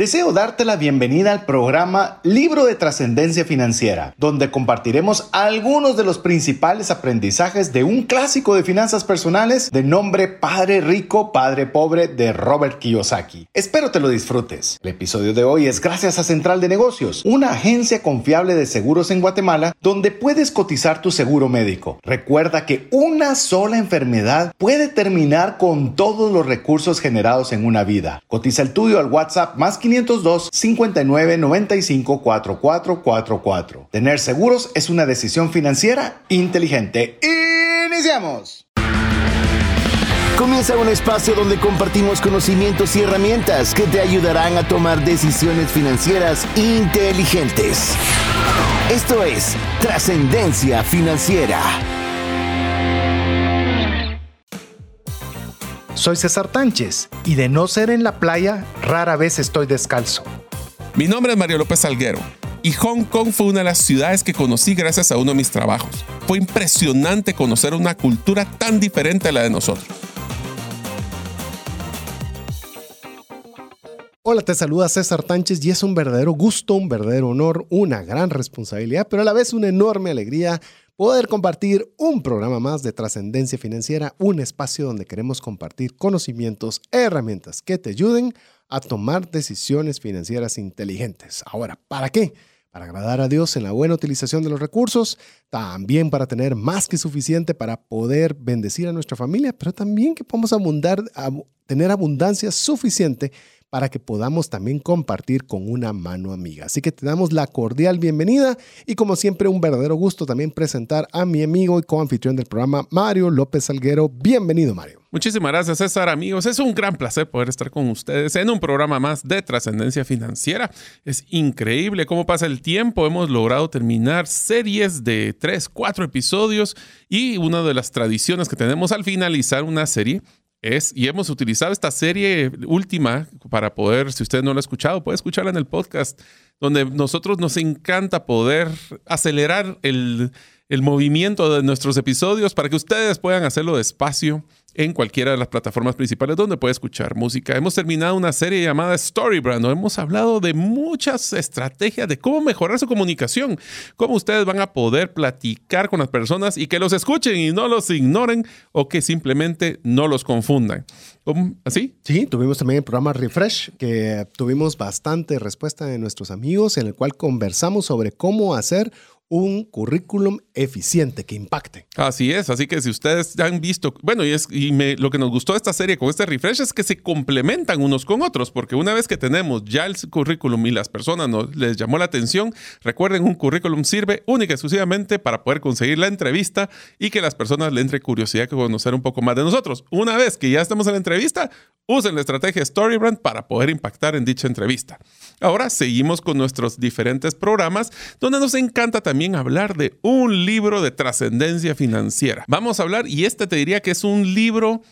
Deseo darte la bienvenida al programa Libro de Trascendencia Financiera, donde compartiremos algunos de los principales aprendizajes de un clásico de finanzas personales de nombre Padre Rico, Padre Pobre de Robert Kiyosaki. Espero te lo disfrutes. El episodio de hoy es gracias a Central de Negocios, una agencia confiable de seguros en Guatemala donde puedes cotizar tu seguro médico. Recuerda que una sola enfermedad puede terminar con todos los recursos generados en una vida. Cotiza el tuyo al WhatsApp más 502 59 95 4444. Tener seguros es una decisión financiera inteligente. ¡Iniciamos! Comienza un espacio donde compartimos conocimientos y herramientas que te ayudarán a tomar decisiones financieras inteligentes. Esto es Trascendencia Financiera. Soy César Tánchez y de no ser en la playa, rara vez estoy descalzo. Mi nombre es Mario López Alguero y Hong Kong fue una de las ciudades que conocí gracias a uno de mis trabajos. Fue impresionante conocer una cultura tan diferente a la de nosotros. Hola, te saluda César Tánchez y es un verdadero gusto, un verdadero honor, una gran responsabilidad, pero a la vez una enorme alegría poder compartir un programa más de trascendencia financiera, un espacio donde queremos compartir conocimientos, herramientas que te ayuden a tomar decisiones financieras inteligentes. Ahora, ¿para qué? Para agradar a Dios en la buena utilización de los recursos, también para tener más que suficiente para poder bendecir a nuestra familia, pero también que podamos abundar, tener abundancia suficiente para que podamos también compartir con una mano amiga. Así que te damos la cordial bienvenida y como siempre un verdadero gusto también presentar a mi amigo y coanfitrión del programa, Mario López Salguero. Bienvenido, Mario. Muchísimas gracias, César, amigos. Es un gran placer poder estar con ustedes en un programa más de trascendencia financiera. Es increíble cómo pasa el tiempo. Hemos logrado terminar series de tres, cuatro episodios y una de las tradiciones que tenemos al finalizar una serie es, y hemos utilizado esta serie última para poder, si usted no lo ha escuchado, puede escucharla en el podcast, donde nosotros nos encanta poder acelerar el, el movimiento de nuestros episodios para que ustedes puedan hacerlo despacio en cualquiera de las plataformas principales donde puede escuchar música. Hemos terminado una serie llamada Storybrand. Hemos hablado de muchas estrategias de cómo mejorar su comunicación, cómo ustedes van a poder platicar con las personas y que los escuchen y no los ignoren o que simplemente no los confundan. ¿Así? Sí, tuvimos también el programa Refresh, que tuvimos bastante respuesta de nuestros amigos, en el cual conversamos sobre cómo hacer un currículum eficiente que impacte. Así es, así que si ustedes han visto, bueno, y, es, y lo que nos gustó de esta serie con este refresh es que se complementan unos con otros, porque una vez que tenemos ya el currículum y las personas nos les llamó la atención, recuerden, un currículum sirve única y exclusivamente para poder conseguir la entrevista y que las personas le entre curiosidad que conocer un poco más de nosotros. Una vez que ya estamos en la entrevista, usen la estrategia Storybrand para poder impactar en dicha entrevista. Ahora seguimos con nuestros diferentes programas donde nos encanta también hablar de un libro de trascendencia financiera. Vamos a hablar, y este te diría que es un libro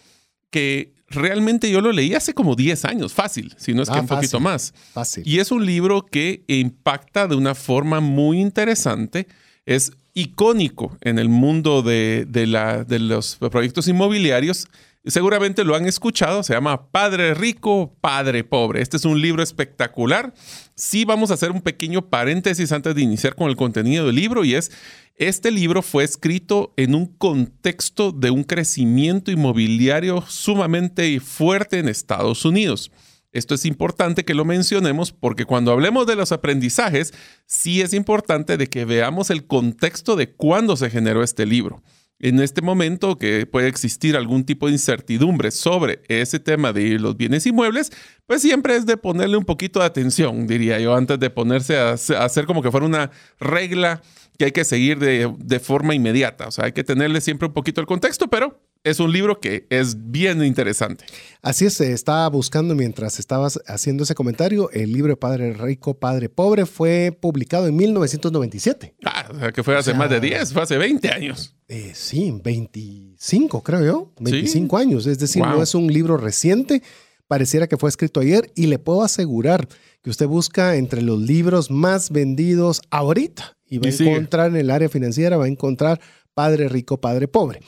que realmente yo lo leí hace como 10 años, fácil, si no es que ah, un poquito más. Fácil. Y es un libro que impacta de una forma muy interesante. Es icónico en el mundo de, la, de los proyectos inmobiliarios Seguramente lo han escuchado, se llama Padre Rico, Padre Pobre. Este es un libro espectacular. Sí vamos a hacer un pequeño paréntesis antes de iniciar con el contenido del libro y es, este libro fue escrito en un contexto de un crecimiento inmobiliario sumamente fuerte en Estados Unidos. Esto es importante que lo mencionemos porque cuando hablemos de los aprendizajes, sí es importante de que veamos el contexto de cuándo se generó este libro en este momento que puede existir algún tipo de incertidumbre sobre ese tema de los bienes inmuebles, pues siempre es de ponerle un poquito de atención, diría yo, antes de ponerse a hacer como que fuera una regla que hay que seguir de, de forma inmediata. O sea, hay que tenerle siempre un poquito el contexto, pero es un libro que es bien interesante. Así es, estaba buscando mientras estabas haciendo ese comentario. El libro de Padre Rico, Padre Pobre fue publicado en 1997. Ah, o sea, que fue hace más de 10, fue hace 20 años. Eh, sí, 25 creo yo, 25 años. Es decir, no es un libro reciente, pareciera que fue escrito ayer y le puedo asegurar que usted busca entre los libros más vendidos ahorita y va a encontrar en el área financiera, va a encontrar Padre Rico, Padre Pobre.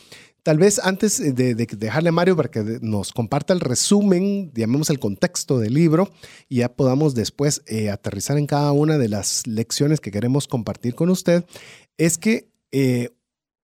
Tal vez antes de, de dejarle a Mario para que nos comparta el resumen, llamemos el contexto del libro, y ya podamos después eh, aterrizar en cada una de las lecciones que queremos compartir con usted, es que eh,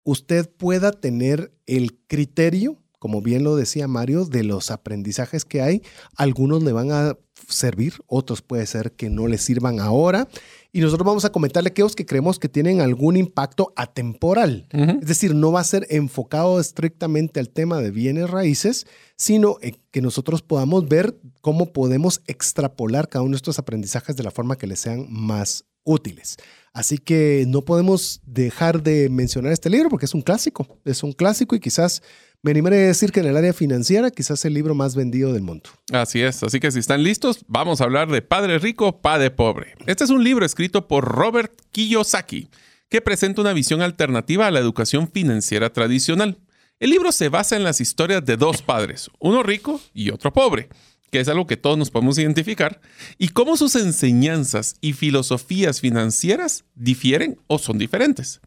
usted pueda tener el criterio, como bien lo decía Mario, de los aprendizajes que hay. Algunos le van a servir, otros puede ser que no le sirvan ahora. Y nosotros vamos a comentarle aquellos que creemos que tienen algún impacto atemporal. Es decir, no va a ser enfocado estrictamente al tema de bienes raíces, sino que nosotros podamos ver cómo podemos extrapolar cada uno de estos aprendizajes de la forma que les sean más útiles. Así que no podemos dejar de mencionar este libro porque es un clásico, es un clásico y quizás me animaré a decir que en el área financiera quizás el libro más vendido del mundo. Así es, así que si están listos, vamos a hablar de Padre Rico, Padre Pobre. Este es un libro escrito por Robert Kiyosaki que presenta una visión alternativa a la educación financiera tradicional. El libro se basa en las historias de dos padres, uno rico y otro pobre, que es algo que todos nos podemos identificar, y cómo sus enseñanzas y filosofías financieras difieren o son diferentes.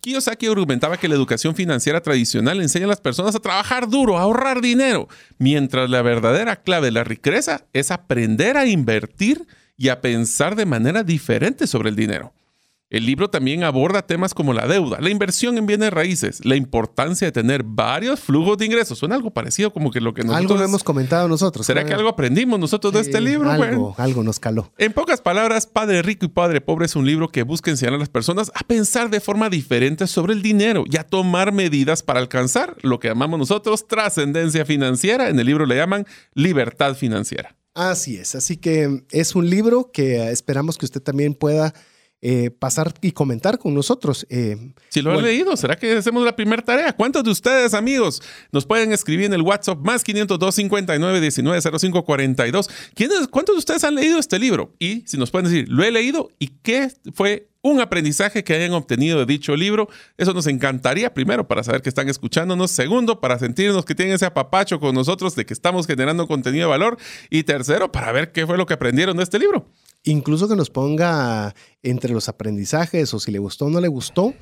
Kiyosaki argumentaba que la educación financiera tradicional enseña a las personas a trabajar duro, a ahorrar dinero, mientras la verdadera clave de la riqueza es aprender a invertir y a pensar de manera diferente sobre el dinero. El libro también aborda temas como la deuda, la inversión en bienes raíces, la importancia de tener varios flujos de ingresos. Suena algo parecido como que lo que nosotros... Algo lo hemos comentado nosotros. ¿Será que algo aprendimos nosotros de este libro? Algo, algo nos caló. En pocas palabras, Padre Rico y Padre Pobre es un libro que busca enseñar a las personas a pensar de forma diferente sobre el dinero y a tomar medidas para alcanzar lo que llamamos nosotros trascendencia financiera. En el libro le llaman libertad financiera. Así es, así que es un libro que esperamos que usted también pueda eh, pasar y comentar con nosotros. Eh, si lo han leído, ¿será que hacemos la primera tarea? ¿Cuántos de ustedes, amigos, nos pueden escribir en el WhatsApp más 502 59 19 05 42? ¿Quiénes, ¿Cuántos de ustedes han leído este libro? Y si nos pueden decir, lo he leído y qué fue un aprendizaje que hayan obtenido de dicho libro. Eso nos encantaría, primero, para saber que están escuchándonos. Segundo, para sentirnos que tienen ese apapacho con nosotros de que estamos generando contenido de valor. Y tercero, para ver qué fue lo que aprendieron de este libro incluso que nos ponga entre los aprendizajes o si le gustó o no le gustó,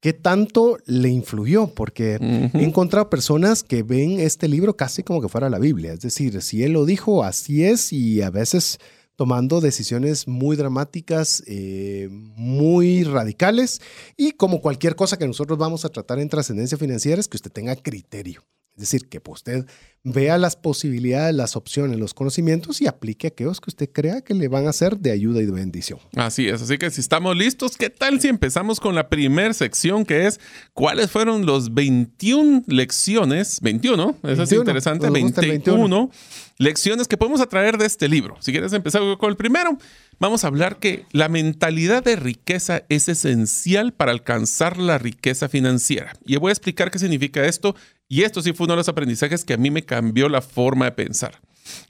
qué tanto le influyó, porque he encontrado personas que ven este libro casi como que fuera la Biblia, es decir, si él lo dijo, así es, y a veces tomando decisiones muy dramáticas, eh, muy radicales, y como cualquier cosa que nosotros vamos a tratar en trascendencia financiera, es que usted tenga criterio. Es decir, que usted vea las posibilidades, las opciones, los conocimientos y aplique aquellos que usted crea que le van a ser de ayuda y de bendición. Así es, así que si estamos listos, ¿qué tal si empezamos con la primera sección que es cuáles fueron los 21 lecciones, 21, eso es interesante, 21 lecciones que podemos atraer de este libro? Si quieres empezar con el primero, vamos a hablar que la mentalidad de riqueza es esencial para alcanzar la riqueza financiera. Y voy a explicar qué significa esto y esto sí fue uno de los aprendizajes que a mí me cambió la forma de pensar.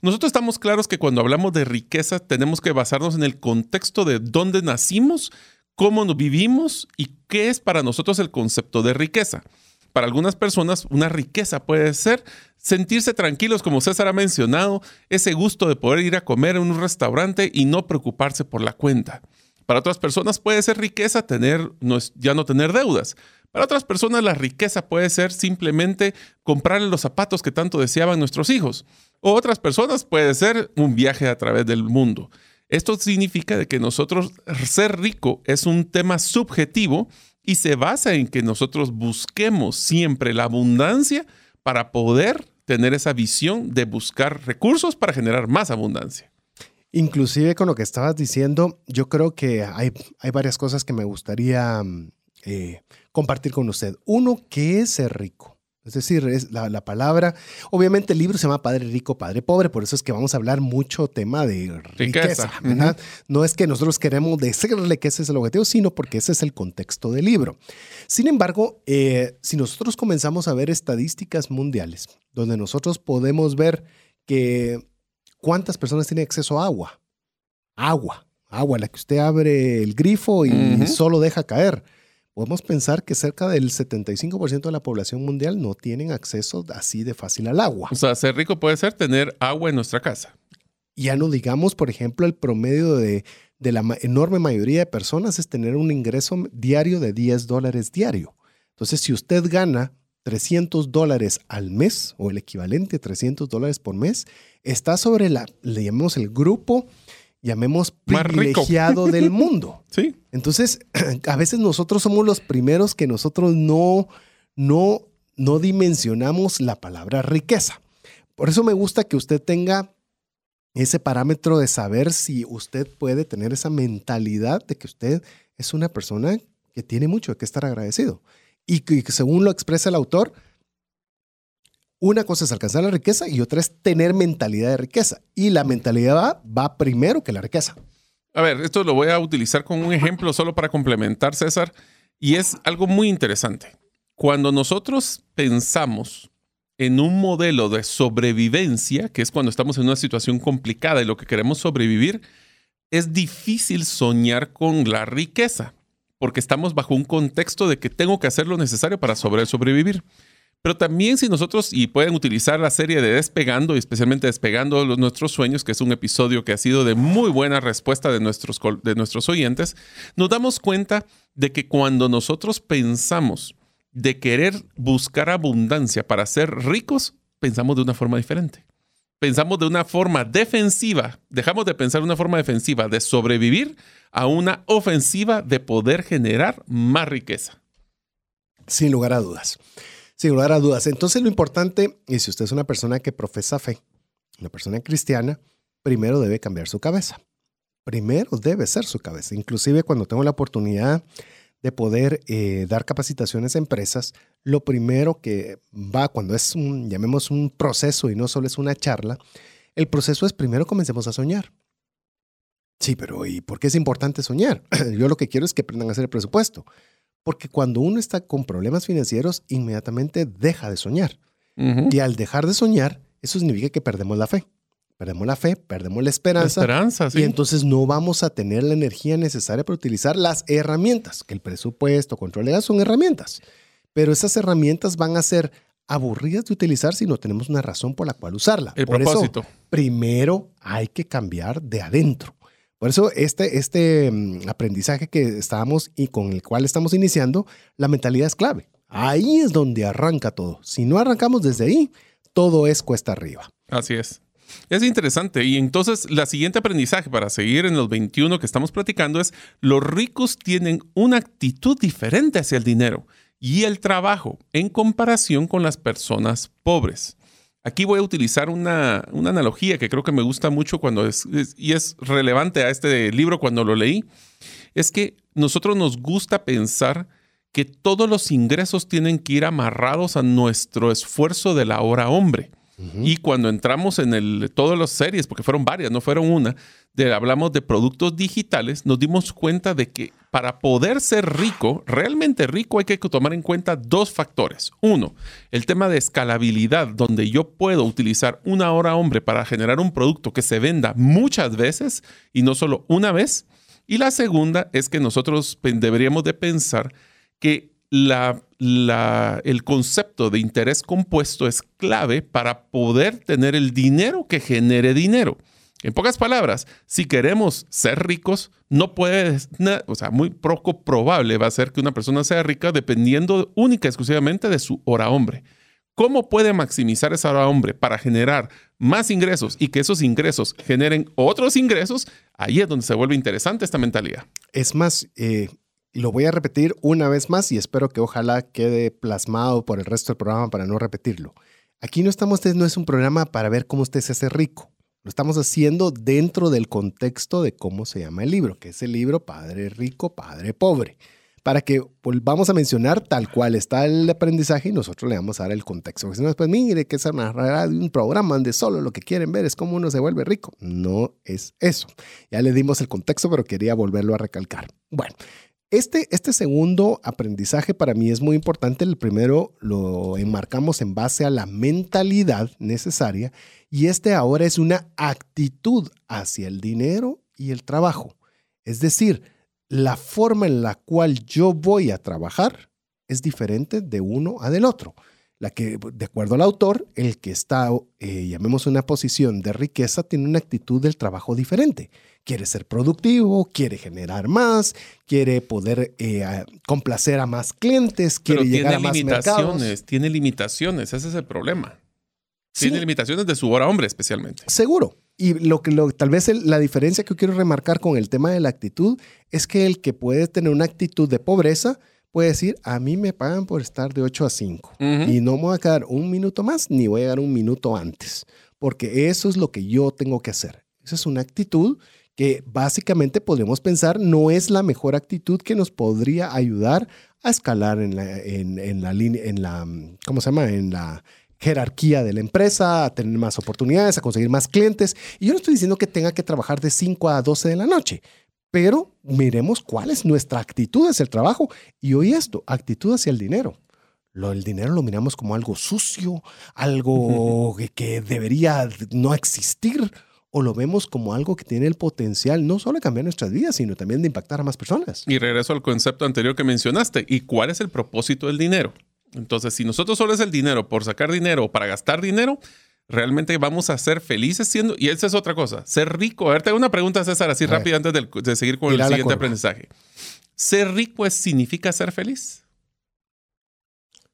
Nosotros estamos claros que cuando hablamos de riqueza tenemos que basarnos en el contexto de dónde nacimos, cómo nos vivimos y qué es para nosotros el concepto de riqueza. Para algunas personas una riqueza puede ser sentirse tranquilos, como César ha mencionado, ese gusto de poder ir a comer en un restaurante y no preocuparse por la cuenta. Para otras personas puede ser riqueza tener, ya no tener deudas. Para otras personas la riqueza puede ser simplemente comprarle los zapatos que tanto deseaban nuestros hijos. O otras personas puede ser un viaje a través del mundo. Esto significa que nosotros ser rico es un tema subjetivo y se basa en que nosotros busquemos siempre la abundancia para poder tener esa visión de buscar recursos para generar más abundancia. Inclusive con lo que estabas diciendo, yo creo que hay, hay varias cosas que me gustaría eh, compartir con usted. Uno, ¿qué es ser rico? Es decir, es la, palabra, obviamente el libro se llama Padre Rico, Padre Pobre, por eso es que vamos a hablar mucho tema de riqueza, No es que nosotros queremos decirle que ese es el objetivo, sino porque ese es el contexto del libro. Sin embargo, eh, si nosotros comenzamos a ver estadísticas mundiales, donde nosotros podemos ver que cuántas personas tienen acceso a agua, agua, agua, la que usted abre el grifo y solo deja caer podemos pensar que cerca del 75% de la población mundial no tienen acceso así de fácil al agua. O sea, ser rico puede ser tener agua en nuestra casa. Ya no digamos, por ejemplo, el promedio de, la enorme mayoría de personas es tener un ingreso diario de 10 dólares diario. Entonces, si usted gana 300 dólares al mes o el equivalente a 300 dólares por mes está sobre la, le llamamos el grupo, llamemos privilegiado del mundo. Sí. Entonces, a veces nosotros somos los primeros que nosotros no, no, no dimensionamos la palabra riqueza. Por eso me gusta que usted tenga ese parámetro de saber si usted puede tener esa mentalidad de que usted es una persona que tiene mucho de que estar agradecido. Y que, según lo expresa el autor, una cosa es alcanzar la riqueza y otra es tener mentalidad de riqueza. Y la mentalidad va, primero que la riqueza. A ver, esto lo voy a utilizar como un ejemplo solo para complementar, César, y es algo muy interesante. Cuando nosotros pensamos en un modelo de sobrevivencia, que es cuando estamos en una situación complicada y lo que queremos sobrevivir, es difícil soñar con la riqueza, porque estamos bajo un contexto de que tengo que hacer lo necesario para sobrevivir. Pero también si nosotros, y pueden utilizar la serie de Despegando, y especialmente Despegando nuestros sueños, que es un episodio que ha sido de muy buena respuesta de nuestros, de nuestros oyentes, nos damos cuenta de que cuando nosotros pensamos de querer buscar abundancia para ser ricos, pensamos de una forma diferente. Pensamos de una forma defensiva, dejamos de pensar de una forma defensiva de sobrevivir a una ofensiva de poder generar más riqueza. Sin lugar a dudas. Sin lugar a dudas. Entonces lo importante, y si usted es una persona que profesa fe, una persona cristiana, primero debe cambiar su cabeza. Primero debe ser su cabeza. Inclusive cuando tengo la oportunidad de poder eh, dar capacitaciones a empresas, lo primero que va cuando es un, llamemos un proceso y no solo es una charla, el proceso es primero comencemos a soñar. Sí, pero ¿y por qué es importante soñar? Yo lo que quiero es que aprendan a hacer el presupuesto. Porque cuando uno está con problemas financieros, inmediatamente deja de soñar. Y al dejar de soñar, eso significa que perdemos la fe. Perdemos la fe, perdemos la esperanza. esperanza, sí. Y entonces no vamos a tener la energía necesaria para utilizar las herramientas, que el presupuesto, control legal son herramientas. Pero esas herramientas van a ser aburridas de utilizar si no tenemos una razón por la cual usarla. El por propósito. Eso, primero hay que cambiar de adentro. Por eso este, este mm, aprendizaje que estábamos y con el cual estamos iniciando, la mentalidad es clave. Ahí es donde arranca todo. Si no arrancamos desde ahí, todo es cuesta arriba. Así es. Es interesante. Y entonces, la siguiente aprendizaje para seguir en los 21 que estamos platicando es, los ricos tienen una actitud diferente hacia el dinero y el trabajo en comparación con las personas pobres. Aquí voy a utilizar una, analogía que creo que me gusta mucho cuando es, y es relevante a este libro cuando lo leí. Es que nosotros nos gusta pensar que todos los ingresos tienen que ir amarrados a nuestro esfuerzo de la hora hombre. Y cuando entramos en el, todas las series, porque fueron varias, no fueron una, de, hablamos de productos digitales, nos dimos cuenta de que para poder ser rico, realmente rico, hay que tomar en cuenta dos factores. Uno, el tema de escalabilidad, donde yo puedo utilizar una hora hombre para generar un producto que se venda muchas veces y no solo una vez. Y la segunda es que nosotros deberíamos de pensar que el concepto de interés compuesto es clave para poder tener el dinero que genere dinero. En pocas palabras, si queremos ser ricos, no puede, o sea, muy poco probable va a ser que una persona sea rica dependiendo única y exclusivamente de su hora hombre. ¿Cómo puede maximizar esa hora hombre para generar más ingresos y que esos ingresos generen otros ingresos? Ahí es donde se vuelve interesante esta mentalidad. Es más, eh, lo voy a repetir una vez más y espero que ojalá quede plasmado por el resto del programa para no repetirlo. Aquí no estamos, no es un programa para ver cómo usted se hace rico. Lo estamos haciendo dentro del contexto de cómo se llama el libro, que es el libro Padre Rico, Padre Pobre. Para que vamos a mencionar tal cual está el aprendizaje y nosotros le vamos a dar el contexto. Porque si no, después, mire que es una de un programa donde solo lo que quieren ver es cómo uno se vuelve rico. No es eso. Ya le dimos el contexto, pero quería volverlo a recalcar. Bueno, este, este, segundo aprendizaje para mí es muy importante. El primero lo enmarcamos en base a la mentalidad necesaria y este ahora es una actitud hacia el dinero y el trabajo. Es decir, la forma en la cual yo voy a trabajar es diferente de uno a del otro. La que, de acuerdo al autor, el que está, eh, llamemos una posición de riqueza, tiene una actitud del trabajo diferente. Quiere ser productivo, quiere generar más, quiere poder eh, complacer a más clientes, quiere Pero llegar tiene a más limitaciones, mercados. tiene limitaciones, ese es el problema. Sí. Tiene limitaciones de su hora hombre especialmente. Seguro. Y lo que lo, tal vez el- la diferencia que yo quiero remarcar con el tema de la actitud es que el que puede tener una actitud de pobreza puede decir, a mí me pagan por estar de 8 a 5 Ujú. y no me voy a quedar un minuto más ni voy a llegar un minuto antes, porque eso es lo que yo tengo que hacer. Esa es una actitud que básicamente podríamos pensar no es la mejor actitud que nos podría ayudar a escalar en la, en, en la línea, en la, ¿cómo se llama? En la jerarquía de la empresa, a tener más oportunidades, a conseguir más clientes. Y yo no estoy diciendo que tenga que trabajar de 5 a 12 de la noche, pero miremos cuál es nuestra actitud hacia el trabajo. Y hoy esto, actitud hacia el dinero. Lo, el dinero lo miramos como algo sucio, algo que, que debería no existir, o lo vemos como algo que tiene el potencial no solo de cambiar nuestras vidas, sino también de impactar a más personas. Y regreso al concepto anterior que mencionaste. ¿Y cuál es el propósito del dinero? Entonces, si nosotros solo es el dinero por sacar dinero o para gastar dinero, realmente vamos a ser felices siendo. Y esa es otra cosa. Ser rico. A ver, te hago una pregunta, César, así A ver. rápido antes de, seguir con el siguiente aprendizaje. ¿Ser rico es, significa ser feliz?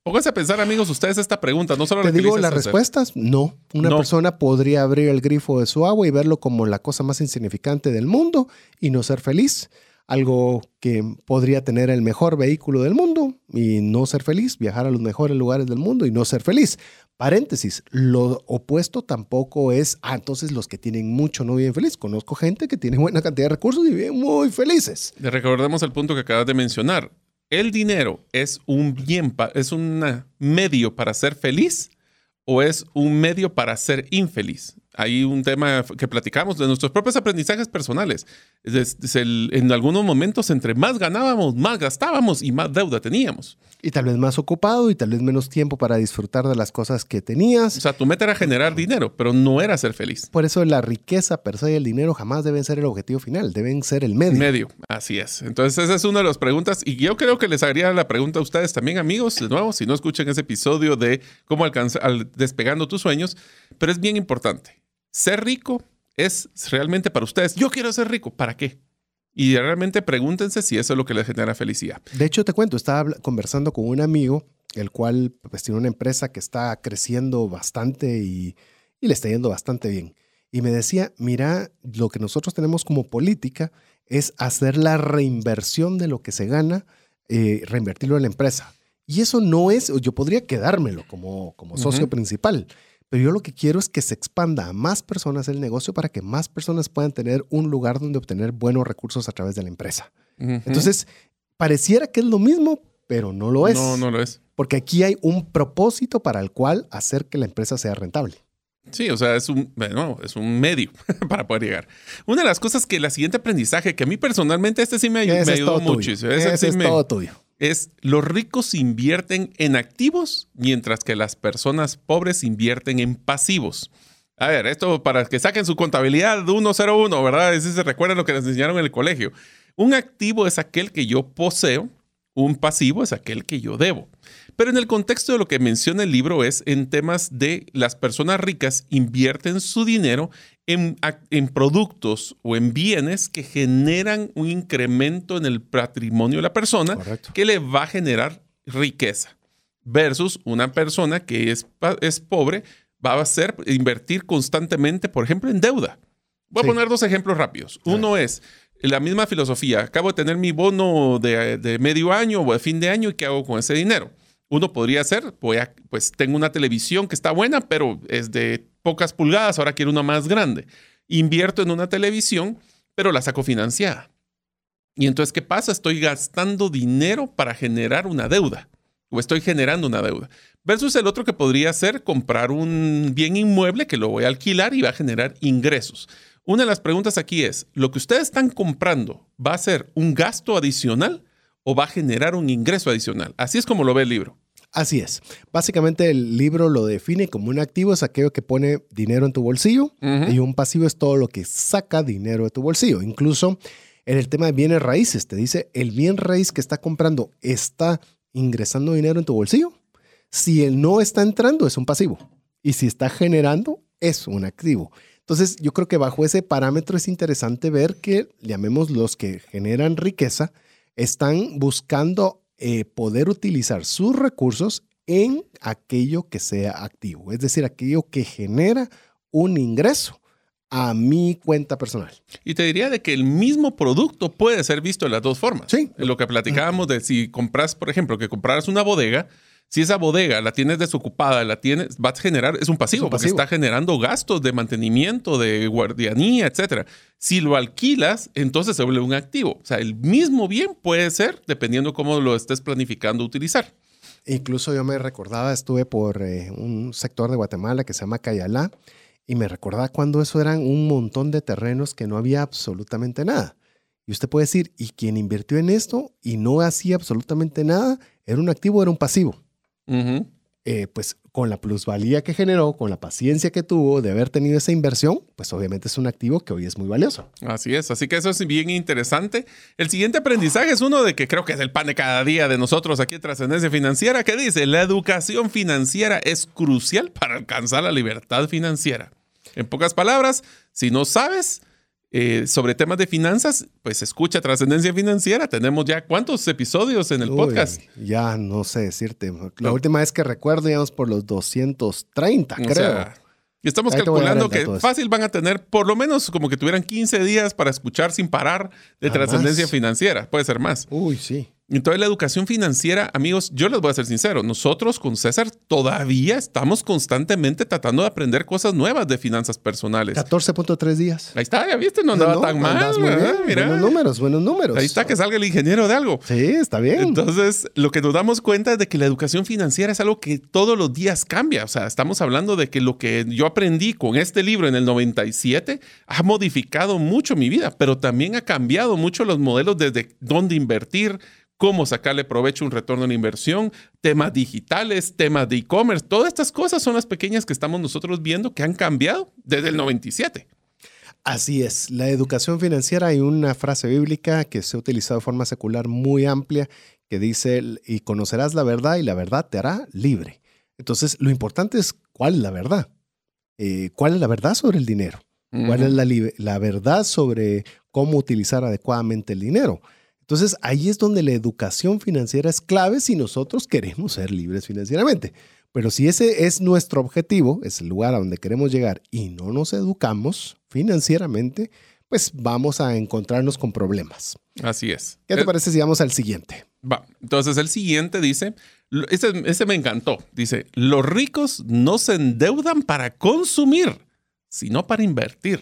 Pónganse a pensar, amigos, ustedes esta pregunta, no solo Te la digo las respuestas, no. Una No. persona podría abrir el grifo de su agua y verlo como la cosa más insignificante del mundo y no ser feliz. Algo que podría tener el mejor vehículo del mundo y no ser feliz, viajar a los mejores lugares del mundo y no ser feliz. Paréntesis, lo opuesto tampoco es, ah, entonces los que tienen mucho no viven feliz. Conozco gente que tiene buena cantidad de recursos y viven muy felices. Le Recordemos el punto que acabas de mencionar. ¿El dinero es un bien, es un medio para ser feliz o es un medio para ser infeliz? Hay un tema que platicamos de nuestros propios aprendizajes personales. Es, es el- en algunos momentos, entre más ganábamos, más gastábamos y más deuda teníamos. Y tal vez más ocupado y tal vez menos tiempo para disfrutar de las cosas que tenías. O sea, tu meta era generar dinero, pero no era ser feliz. Por eso la riqueza per se y el dinero jamás deben ser el objetivo final, deben ser el medio. Medio, así es. Entonces, esa es una de las preguntas. Y yo creo que les haría la pregunta a ustedes también, amigos, de nuevo, si no escuchan ese episodio de cómo alcanzar, al- despegando tus sueños. Pero es bien importante. Ser rico es realmente para ustedes. Yo quiero ser rico. ¿Para qué? Y realmente pregúntense si eso es lo que les genera felicidad. De hecho, te cuento, estaba conversando con un amigo, el cual pues, tiene una empresa que está creciendo bastante y, y le está yendo bastante bien. Y me decía, mira, lo que nosotros tenemos como política es hacer la reinversión de lo que se gana, eh, reinvertirlo en la empresa. Y eso no es, yo podría quedármelo como, como socio principal, pero yo lo que quiero es que se expanda a más personas el negocio para que más personas puedan tener un lugar donde obtener buenos recursos a través de la empresa. Entonces, pareciera que es lo mismo, pero no lo es. no, no lo es. Porque aquí hay un propósito para el cual hacer que la empresa sea rentable. Sí, o sea, es un, bueno, es un medio para poder llegar. Una de las cosas que la siguiente aprendizaje, que a mí personalmente este sí me, me ayudó mucho. Ese Ese sí es me- todo tuyo. Es los ricos invierten en activos mientras que las personas pobres invierten en pasivos. A ver, esto para que saquen su contabilidad de 101, ¿verdad? Ese se recuerda lo que les enseñaron en el colegio. Un activo es aquel que yo poseo, un pasivo es aquel que yo debo. Pero en el contexto de lo que menciona el libro es en temas de las personas ricas invierten su dinero en, en productos o en bienes que generan un incremento en el patrimonio de la persona Correcto. que le va a generar riqueza. Versus una persona que es, es pobre va a hacer invertir constantemente, por ejemplo, en deuda. Voy Sí. a poner dos ejemplos rápidos. Uno es la misma filosofía. Acabo de tener mi bono de, de medio año o de fin de año y ¿qué hago con ese dinero? Uno podría hacer, voy a, pues tengo una televisión que está buena, pero es de pocas pulgadas, ahora quiero una más grande. Invierto en una televisión, pero la saco financiada. Y entonces, ¿qué pasa? Estoy gastando dinero para generar una deuda o estoy generando una deuda. Versus el otro que podría ser comprar un bien inmueble que lo voy a alquilar y va a generar ingresos. Una de las preguntas aquí es, ¿lo que ustedes están comprando va a ser un gasto adicional o va a generar un ingreso adicional? Así es como lo ve el libro. Así es. Básicamente el libro lo define como un activo es aquello que pone dinero en tu bolsillo y un pasivo es todo lo que saca dinero de tu bolsillo. Incluso en el tema de bienes raíces te dice el bien raíz que está comprando está ingresando dinero en tu bolsillo. Si él no está entrando, es un pasivo. Y si está generando, es un activo. Entonces, yo creo que bajo ese parámetro es interesante ver que, llamemos los que generan riqueza, están buscando eh, poder utilizar sus recursos en aquello que sea activo, es decir, aquello que genera un ingreso a mi cuenta personal. Y te diría de que el mismo producto puede ser visto de las dos formas. Sí. Lo que platicábamos de si compras, por ejemplo, que compraras una bodega, si esa bodega la tienes desocupada, la tienes, va a generar, es un pasivo, Es un porque está generando gastos de mantenimiento, de guardianía, etcétera. Si lo alquilas, entonces se vuelve un activo. O sea, el mismo bien puede ser dependiendo cómo lo estés planificando utilizar. Incluso yo me recordaba, estuve por eh, un sector de Guatemala que se llama Cayalá y me recordaba cuando eso eran un montón de terrenos que no había absolutamente nada. Y usted puede decir, ¿y quien invirtió en esto y no hacía absolutamente nada? ¿Era un activo o era un pasivo? Eh, pues con la plusvalía que generó, con la paciencia que tuvo de haber tenido esa inversión, pues obviamente es un activo que hoy es muy valioso. Así es, así que eso es bien interesante. El siguiente aprendizaje es uno de que creo que es el pan de cada día de nosotros aquí en Trascendencia Financiera, que dice, la educación financiera es crucial para alcanzar la libertad financiera. En pocas palabras, si no sabes eh, sobre temas de finanzas, pues escucha Trascendencia Financiera. Tenemos ya cuántos episodios en el Uy, podcast. Ya no sé decirte. La No. última vez que recuerdo, íbamos por los 230, O creo. sea, y estamos Ahí calculando que fácil van a tener por lo menos como que tuvieran 15 días para escuchar sin parar de trascendencia financiera. Puede ser más. Uy, sí. Entonces la educación financiera, amigos, yo les voy a ser sincero, nosotros con César todavía estamos constantemente tratando de aprender cosas nuevas de finanzas personales. 14.3 días. Ahí está, ya viste, no andaba No, tan mal. Mira, Buenos números, buenos números. ahí está que salga el ingeniero de algo. Sí, está bien. Entonces, lo que nos damos cuenta es de que la educación financiera es algo que todos los días cambia. O sea, estamos hablando de que lo que yo aprendí con este libro en el 97 ha modificado mucho mi vida, pero también ha cambiado mucho los modelos desde dónde invertir, cómo sacarle provecho a un retorno en inversión, temas digitales, temas de e-commerce. Todas estas cosas son las pequeñas que estamos nosotros viendo que han cambiado desde el 97. Así es. La educación financiera, hay una frase bíblica que se ha utilizado de forma secular muy amplia que dice, y conocerás la verdad y la verdad te hará libre. Entonces, lo importante es cuál es la verdad. Eh, ¿Cuál es la verdad sobre el dinero? ¿Cuál es la, la verdad sobre cómo utilizar adecuadamente el dinero? Entonces, ahí es donde la educación financiera es clave si nosotros queremos ser libres financieramente. Pero si ese es nuestro objetivo, es el lugar a donde queremos llegar y no nos educamos financieramente, pues vamos a encontrarnos con problemas. Así es. ¿Qué te Eh, parece si vamos al siguiente? Va. Entonces el siguiente dice, este, este me encantó, dice, los ricos no se endeudan para consumir, sino para invertir.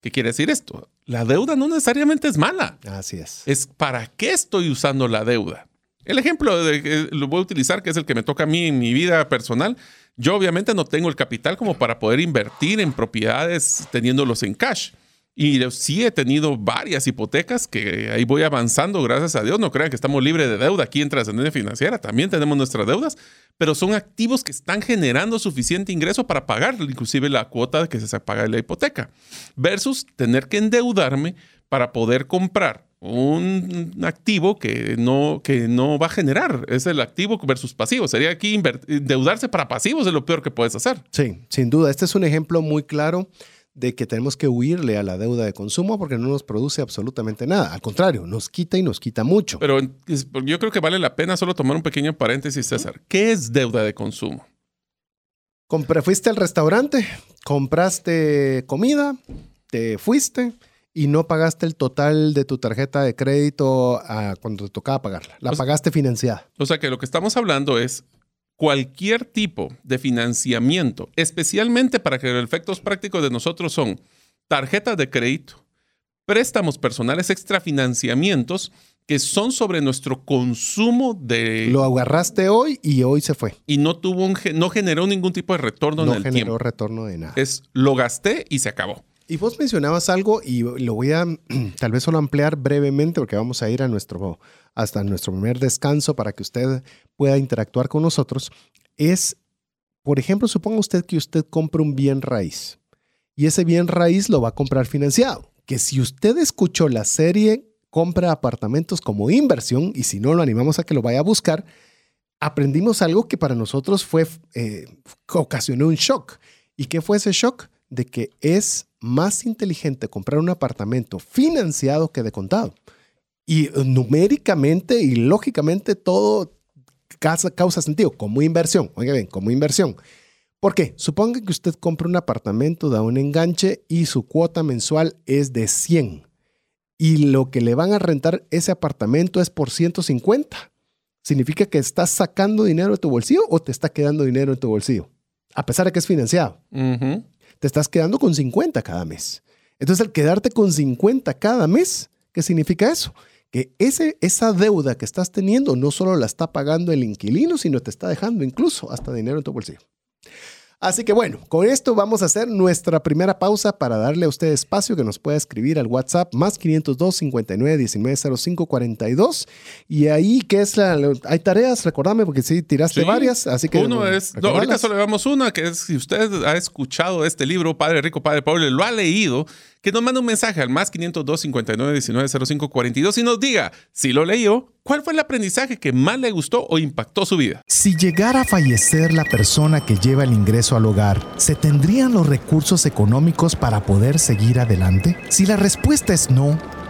¿Qué quiere decir esto? La deuda no necesariamente es mala, Así es. es para qué estoy usando la deuda. El ejemplo de que lo voy a utilizar, que es el que me toca a mí en mi vida personal, yo obviamente no tengo el capital como para poder invertir en propiedades teniéndolos en cash. Y sí he tenido varias hipotecas que ahí voy avanzando, gracias a Dios. No crean que estamos libres de deuda aquí en Trascendencia Financiera. También tenemos nuestras deudas, pero son activos que están generando suficiente ingreso para pagar inclusive la cuota que se paga de la hipoteca. Versus tener que endeudarme para poder comprar un activo que no, que no va a generar. Es el activo versus pasivo. Sería aquí endeudarse para pasivos es lo peor que puedes hacer. Sí, sin duda. Este es un ejemplo muy claro de que tenemos que huirle a la deuda de consumo porque no nos produce absolutamente nada. Al contrario, nos quita y nos quita mucho. Pero yo creo que vale la pena solo tomar un pequeño paréntesis, César. ¿Qué es deuda de consumo? Compre- fuiste al restaurante, compraste comida, te fuiste y no pagaste el total de tu tarjeta de crédito cuando te tocaba pagarla. La O pagaste financiada. O sea que lo que estamos hablando es cualquier tipo de financiamiento, especialmente para que los efectos prácticos de nosotros son tarjetas de crédito, préstamos personales, extrafinanciamientos que son sobre nuestro consumo de Lo agarraste hoy y hoy se fue. y no tuvo un no generó ningún tipo de retorno No en el generó tiempo. retorno de nada. Es lo gasté y se acabó. Y vos mencionabas algo y lo voy a tal vez solo ampliar brevemente porque vamos a ir a nuestro hasta nuestro primer descanso para que usted pueda interactuar con nosotros. Es, por ejemplo, suponga usted que usted compra un bien raíz y ese bien raíz lo va a comprar financiado. Que si usted escuchó la serie compra apartamentos como inversión y si no lo animamos a que lo vaya a buscar, aprendimos algo que para nosotros fue, eh, ocasionó un shock. ¿Y qué fue ese shock? De que es más inteligente comprar un apartamento financiado que de contado. Y eh, numéricamente y lógicamente todo causa, causa sentido, como inversión. Oiga bien, como inversión. ¿Por qué? Suponga que usted compra un apartamento, da un enganche y su cuota mensual es de 100. Y lo que le van a rentar ese apartamento es por 150. ¿Significa que estás sacando dinero de tu bolsillo o te está quedando dinero en tu bolsillo? A pesar de que es financiado. Te estás quedando con 50 cada mes. Entonces, al quedarte con 50 cada mes, ¿qué significa eso? Que ese, esa deuda que estás teniendo no solo la está pagando el inquilino, sino te está dejando incluso hasta dinero en tu bolsillo. Así que bueno, con esto vamos a hacer nuestra primera pausa para darle a usted espacio que nos pueda escribir al WhatsApp más 502 59 19 05 42. Y ahí, ¿qué es la, Hay tareas, recordame, porque sí tiraste varias. Así que. Uno es. ahorita solo llevamos una, que es si usted ha escuchado este libro, Padre Rico, Padre Pobre, lo ha leído que nos mande un mensaje al más 502 59 19 05 42 y nos diga si lo leyó, cuál fue el aprendizaje que más le gustó o impactó su vida. Si llegara a fallecer la persona que lleva el ingreso al hogar, ¿se tendrían los recursos económicos para poder seguir adelante? Si la respuesta es no,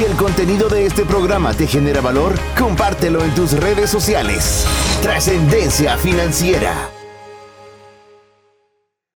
Si el contenido de este programa te genera valor, compártelo en tus redes sociales. Trascendencia financiera.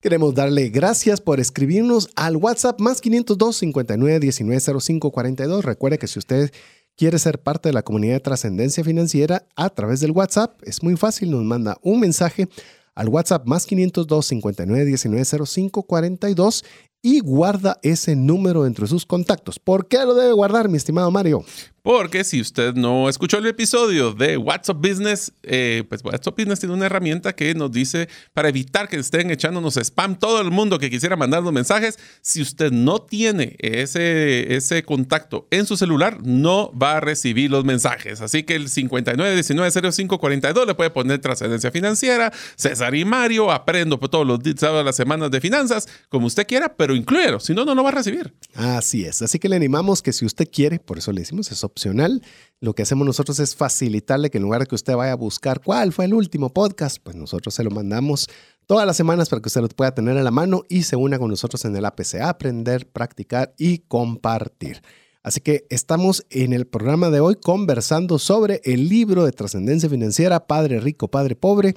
Queremos darle gracias por escribirnos al WhatsApp más 502 59 19 05 42. Recuerde que si usted quiere ser parte de la comunidad de trascendencia financiera a través del WhatsApp, es muy fácil, nos manda un mensaje al WhatsApp más 502 59 19 05 42 y guarda ese número entre sus contactos. ¿Por qué lo debe guardar, mi estimado Mario? Porque si usted no escuchó el episodio de WhatsApp Business, eh, pues WhatsApp Business tiene una herramienta que nos dice para evitar que estén echándonos spam todo el mundo que quisiera mandarnos mensajes. Si usted no tiene ese, ese contacto en su celular, no va a recibir los mensajes. Así que el 59190542 le puede poner trascendencia financiera, César y Mario, aprendo todos los días, todas las semanas de finanzas, como usted quiera, pero incluyelo, si no, no lo va a recibir. Así es. Así que le animamos que si usted quiere, por eso le decimos eso opcional. Lo que hacemos nosotros es facilitarle que en lugar de que usted vaya a buscar cuál fue el último podcast, pues nosotros se lo mandamos todas las semanas para que usted lo pueda tener a la mano y se una con nosotros en el APC, aprender, practicar y compartir. Así que estamos en el programa de hoy conversando sobre el libro de trascendencia financiera Padre Rico, Padre Pobre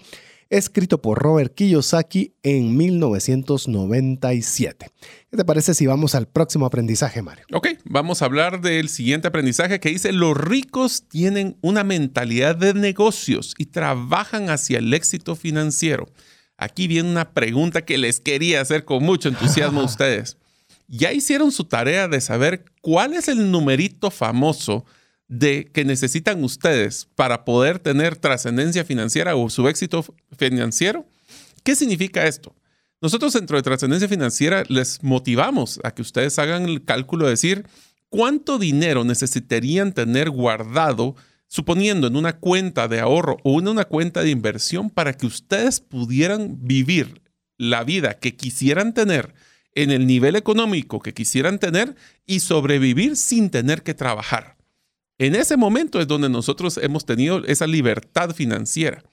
escrito por Robert Kiyosaki en 1997. ¿Qué te parece si vamos al próximo aprendizaje, Mario? Ok, vamos a hablar del siguiente aprendizaje que dice, los ricos tienen una mentalidad de negocios y trabajan hacia el éxito financiero. Aquí viene una pregunta que les quería hacer con mucho entusiasmo a ustedes. ¿Ya hicieron su tarea de saber cuál es el numerito famoso de que necesitan ustedes para poder tener trascendencia financiera o su éxito financiero. ¿Qué significa esto? Nosotros dentro de trascendencia financiera les motivamos a que ustedes hagan el cálculo de decir cuánto dinero necesitarían tener guardado, suponiendo en una cuenta de ahorro o en una cuenta de inversión para que ustedes pudieran vivir la vida que quisieran tener en el nivel económico que quisieran tener y sobrevivir sin tener que trabajar. En ese momento es donde nosotros hemos tenido esa libertad financiera.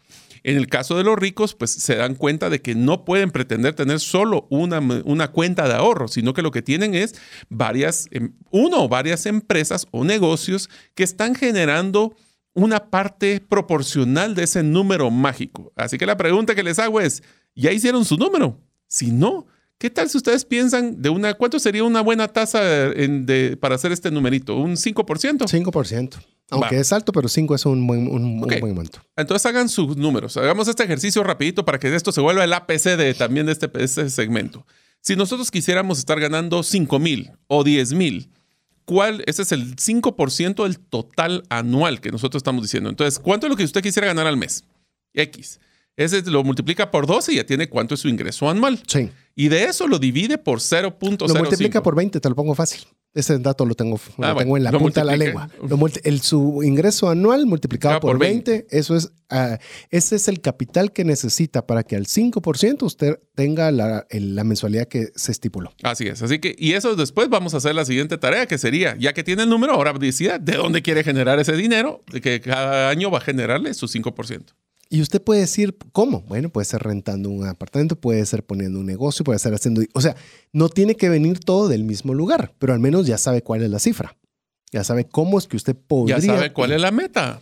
En el caso de los ricos, pues se dan cuenta de que no pueden pretender tener solo una, una cuenta de ahorro, sino que lo que tienen es varias, em, uno o varias empresas o negocios que están generando una parte proporcional de ese número mágico. Así que la pregunta que les hago es, ¿ya hicieron su número? Si no, ¿Qué tal si ustedes piensan de una, cuánto sería una buena tasa para hacer este numerito? ¿Un 5%? 5%. Aunque Va. es alto, pero 5 es un buen, un, un Ok. buen monto. Entonces hagan sus números. Hagamos este ejercicio rapidito para que esto se vuelva el APC de también de este, este segmento. Si nosotros quisiéramos estar ganando 5 mil o 10 mil, ¿cuál? Ese es el 5% del total anual que nosotros estamos diciendo. Entonces, ¿cuánto es lo que usted quisiera ganar al mes? X. Ese lo multiplica por 12 y ya tiene cuánto es su ingreso anual. Sí. Y de eso lo divide por 0.05. Lo multiplica por 20, te lo pongo fácil. Ese dato lo tengo, lo Ah, tengo bueno, en la lo punta de la lengua. Lo el, su ingreso anual multiplicado Ah, por por 20, eso es, ah, ese es el capital que necesita para que al 5% usted tenga la, la mensualidad que se estipuló. Así es. Así que, y eso después vamos a hacer la siguiente tarea, que sería, ya que tiene el número, ahora decida de dónde quiere generar ese dinero, que cada año va a generarle su 5%. Y usted puede decir, ¿cómo? Bueno, puede ser rentando un apartamento, puede ser poniendo un negocio, puede ser haciendo... O sea, no tiene que venir todo del mismo lugar, pero al menos ya sabe cuál es la cifra. Ya sabe cómo es que usted podría... Ya sabe cuál es la meta,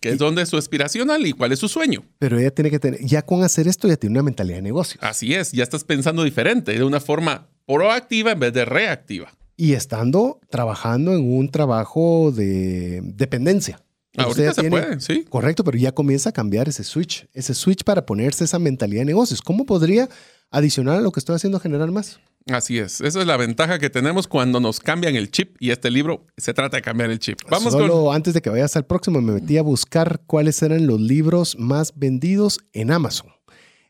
que es dónde es su aspiracional y cuál es su sueño. Pero ella tiene que tener... Ya con hacer esto ya tiene una mentalidad de negocio. Así es, ya estás pensando diferente, de una forma proactiva en vez de reactiva. Y estando trabajando en un trabajo de dependencia. Usted Ahorita se tiene- puede, sí. Correcto, pero ya comienza a cambiar ese switch, ese switch para ponerse esa mentalidad de negocios. ¿Cómo podría adicionar a lo que estoy haciendo generar más? Así es. Esa es la ventaja que tenemos cuando nos cambian el chip y este libro se trata de cambiar el chip. Vamos Solo con... antes de que vayas al próximo, me metí a buscar cuáles eran los libros más vendidos en Amazon.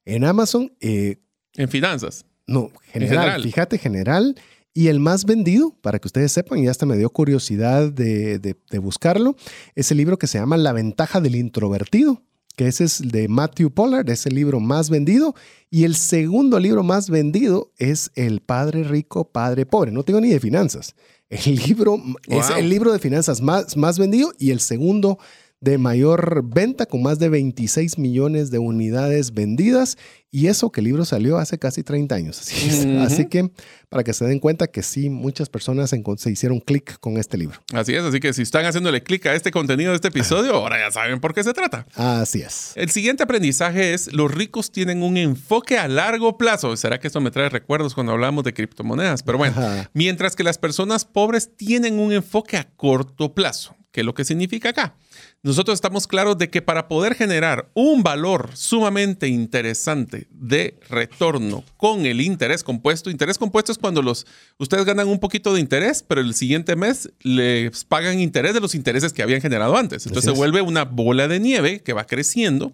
En Amazon, eh, En finanzas. no, general, general. fíjate, general. Y el más vendido, para que ustedes sepan, y hasta me dio curiosidad de, de- de buscarlo, es el libro que se llama La ventaja del introvertido, que ese es de Matthew Pollard, es el libro más vendido. Y el segundo libro más vendido es El Padre Rico, Padre Pobre. No tengo ni de finanzas. El libro es el libro de finanzas más, más vendido y el segundo de mayor venta con más de 26 millones de unidades vendidas. Y eso que el libro salió hace casi 30 años. Así, es. Así que para que se den cuenta que sí, muchas personas se hicieron clic con este libro. Así es. Así que si están haciéndole clic a este contenido de este episodio, ahora ya saben por qué se trata. Así es. El siguiente aprendizaje es los ricos tienen un enfoque a largo plazo. ¿Será que esto me trae recuerdos cuando hablamos de criptomonedas? Pero bueno, Ajá. mientras que las personas pobres tienen un enfoque a corto plazo. ¿Qué es lo que significa acá? Nosotros estamos claros de que para poder generar un valor sumamente interesante de retorno con el interés compuesto, interés compuesto es cuando los, ustedes ganan un poquito de interés, pero el siguiente mes les pagan interés de los intereses que habían generado antes. Entonces se vuelve una bola de nieve que va creciendo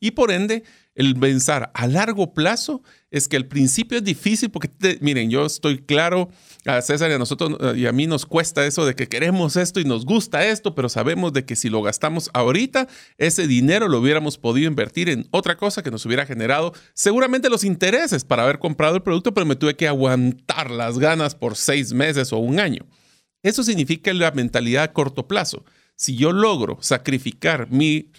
y por ende el pensar a largo plazo es que al principio es difícil porque te- miren, yo estoy claro a César y a nosotros eh, y a mí nos cuesta eso de que queremos esto y nos gusta esto, pero sabemos de que si lo gastamos ahorita, ese dinero lo hubiéramos podido invertir en otra cosa que nos hubiera generado seguramente los intereses para haber comprado el producto, pero me tuve que aguantar las ganas por seis meses o un año. Eso significa la mentalidad a corto plazo. Si yo logro sacrificar mi,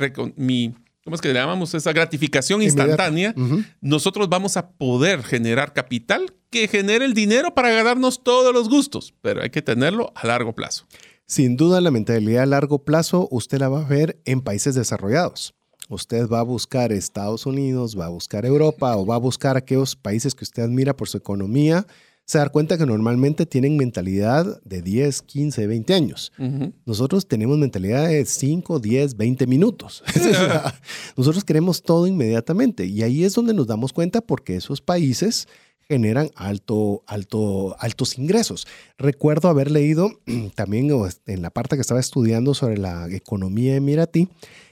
¿cómo es que le llamamos? Esa gratificación instantánea, nosotros vamos a poder generar capital que genere el dinero para ganarnos todos los gustos, pero hay que tenerlo a largo plazo. Sin duda, la mentalidad a largo plazo usted la va a ver en países desarrollados. Usted va a buscar Estados Unidos, va a buscar Europa o va a buscar aquellos países que usted admira por su economía. Se da cuenta que normalmente tienen mentalidad de 10, 15, 20 años. Ujú. Nosotros tenemos mentalidad de 5, 10, 20 minutos. Nosotros queremos todo inmediatamente y ahí es donde nos damos cuenta porque esos países generan alto, alto, altos ingresos. Recuerdo haber leído también en la parte que estaba estudiando sobre la economía emiratí,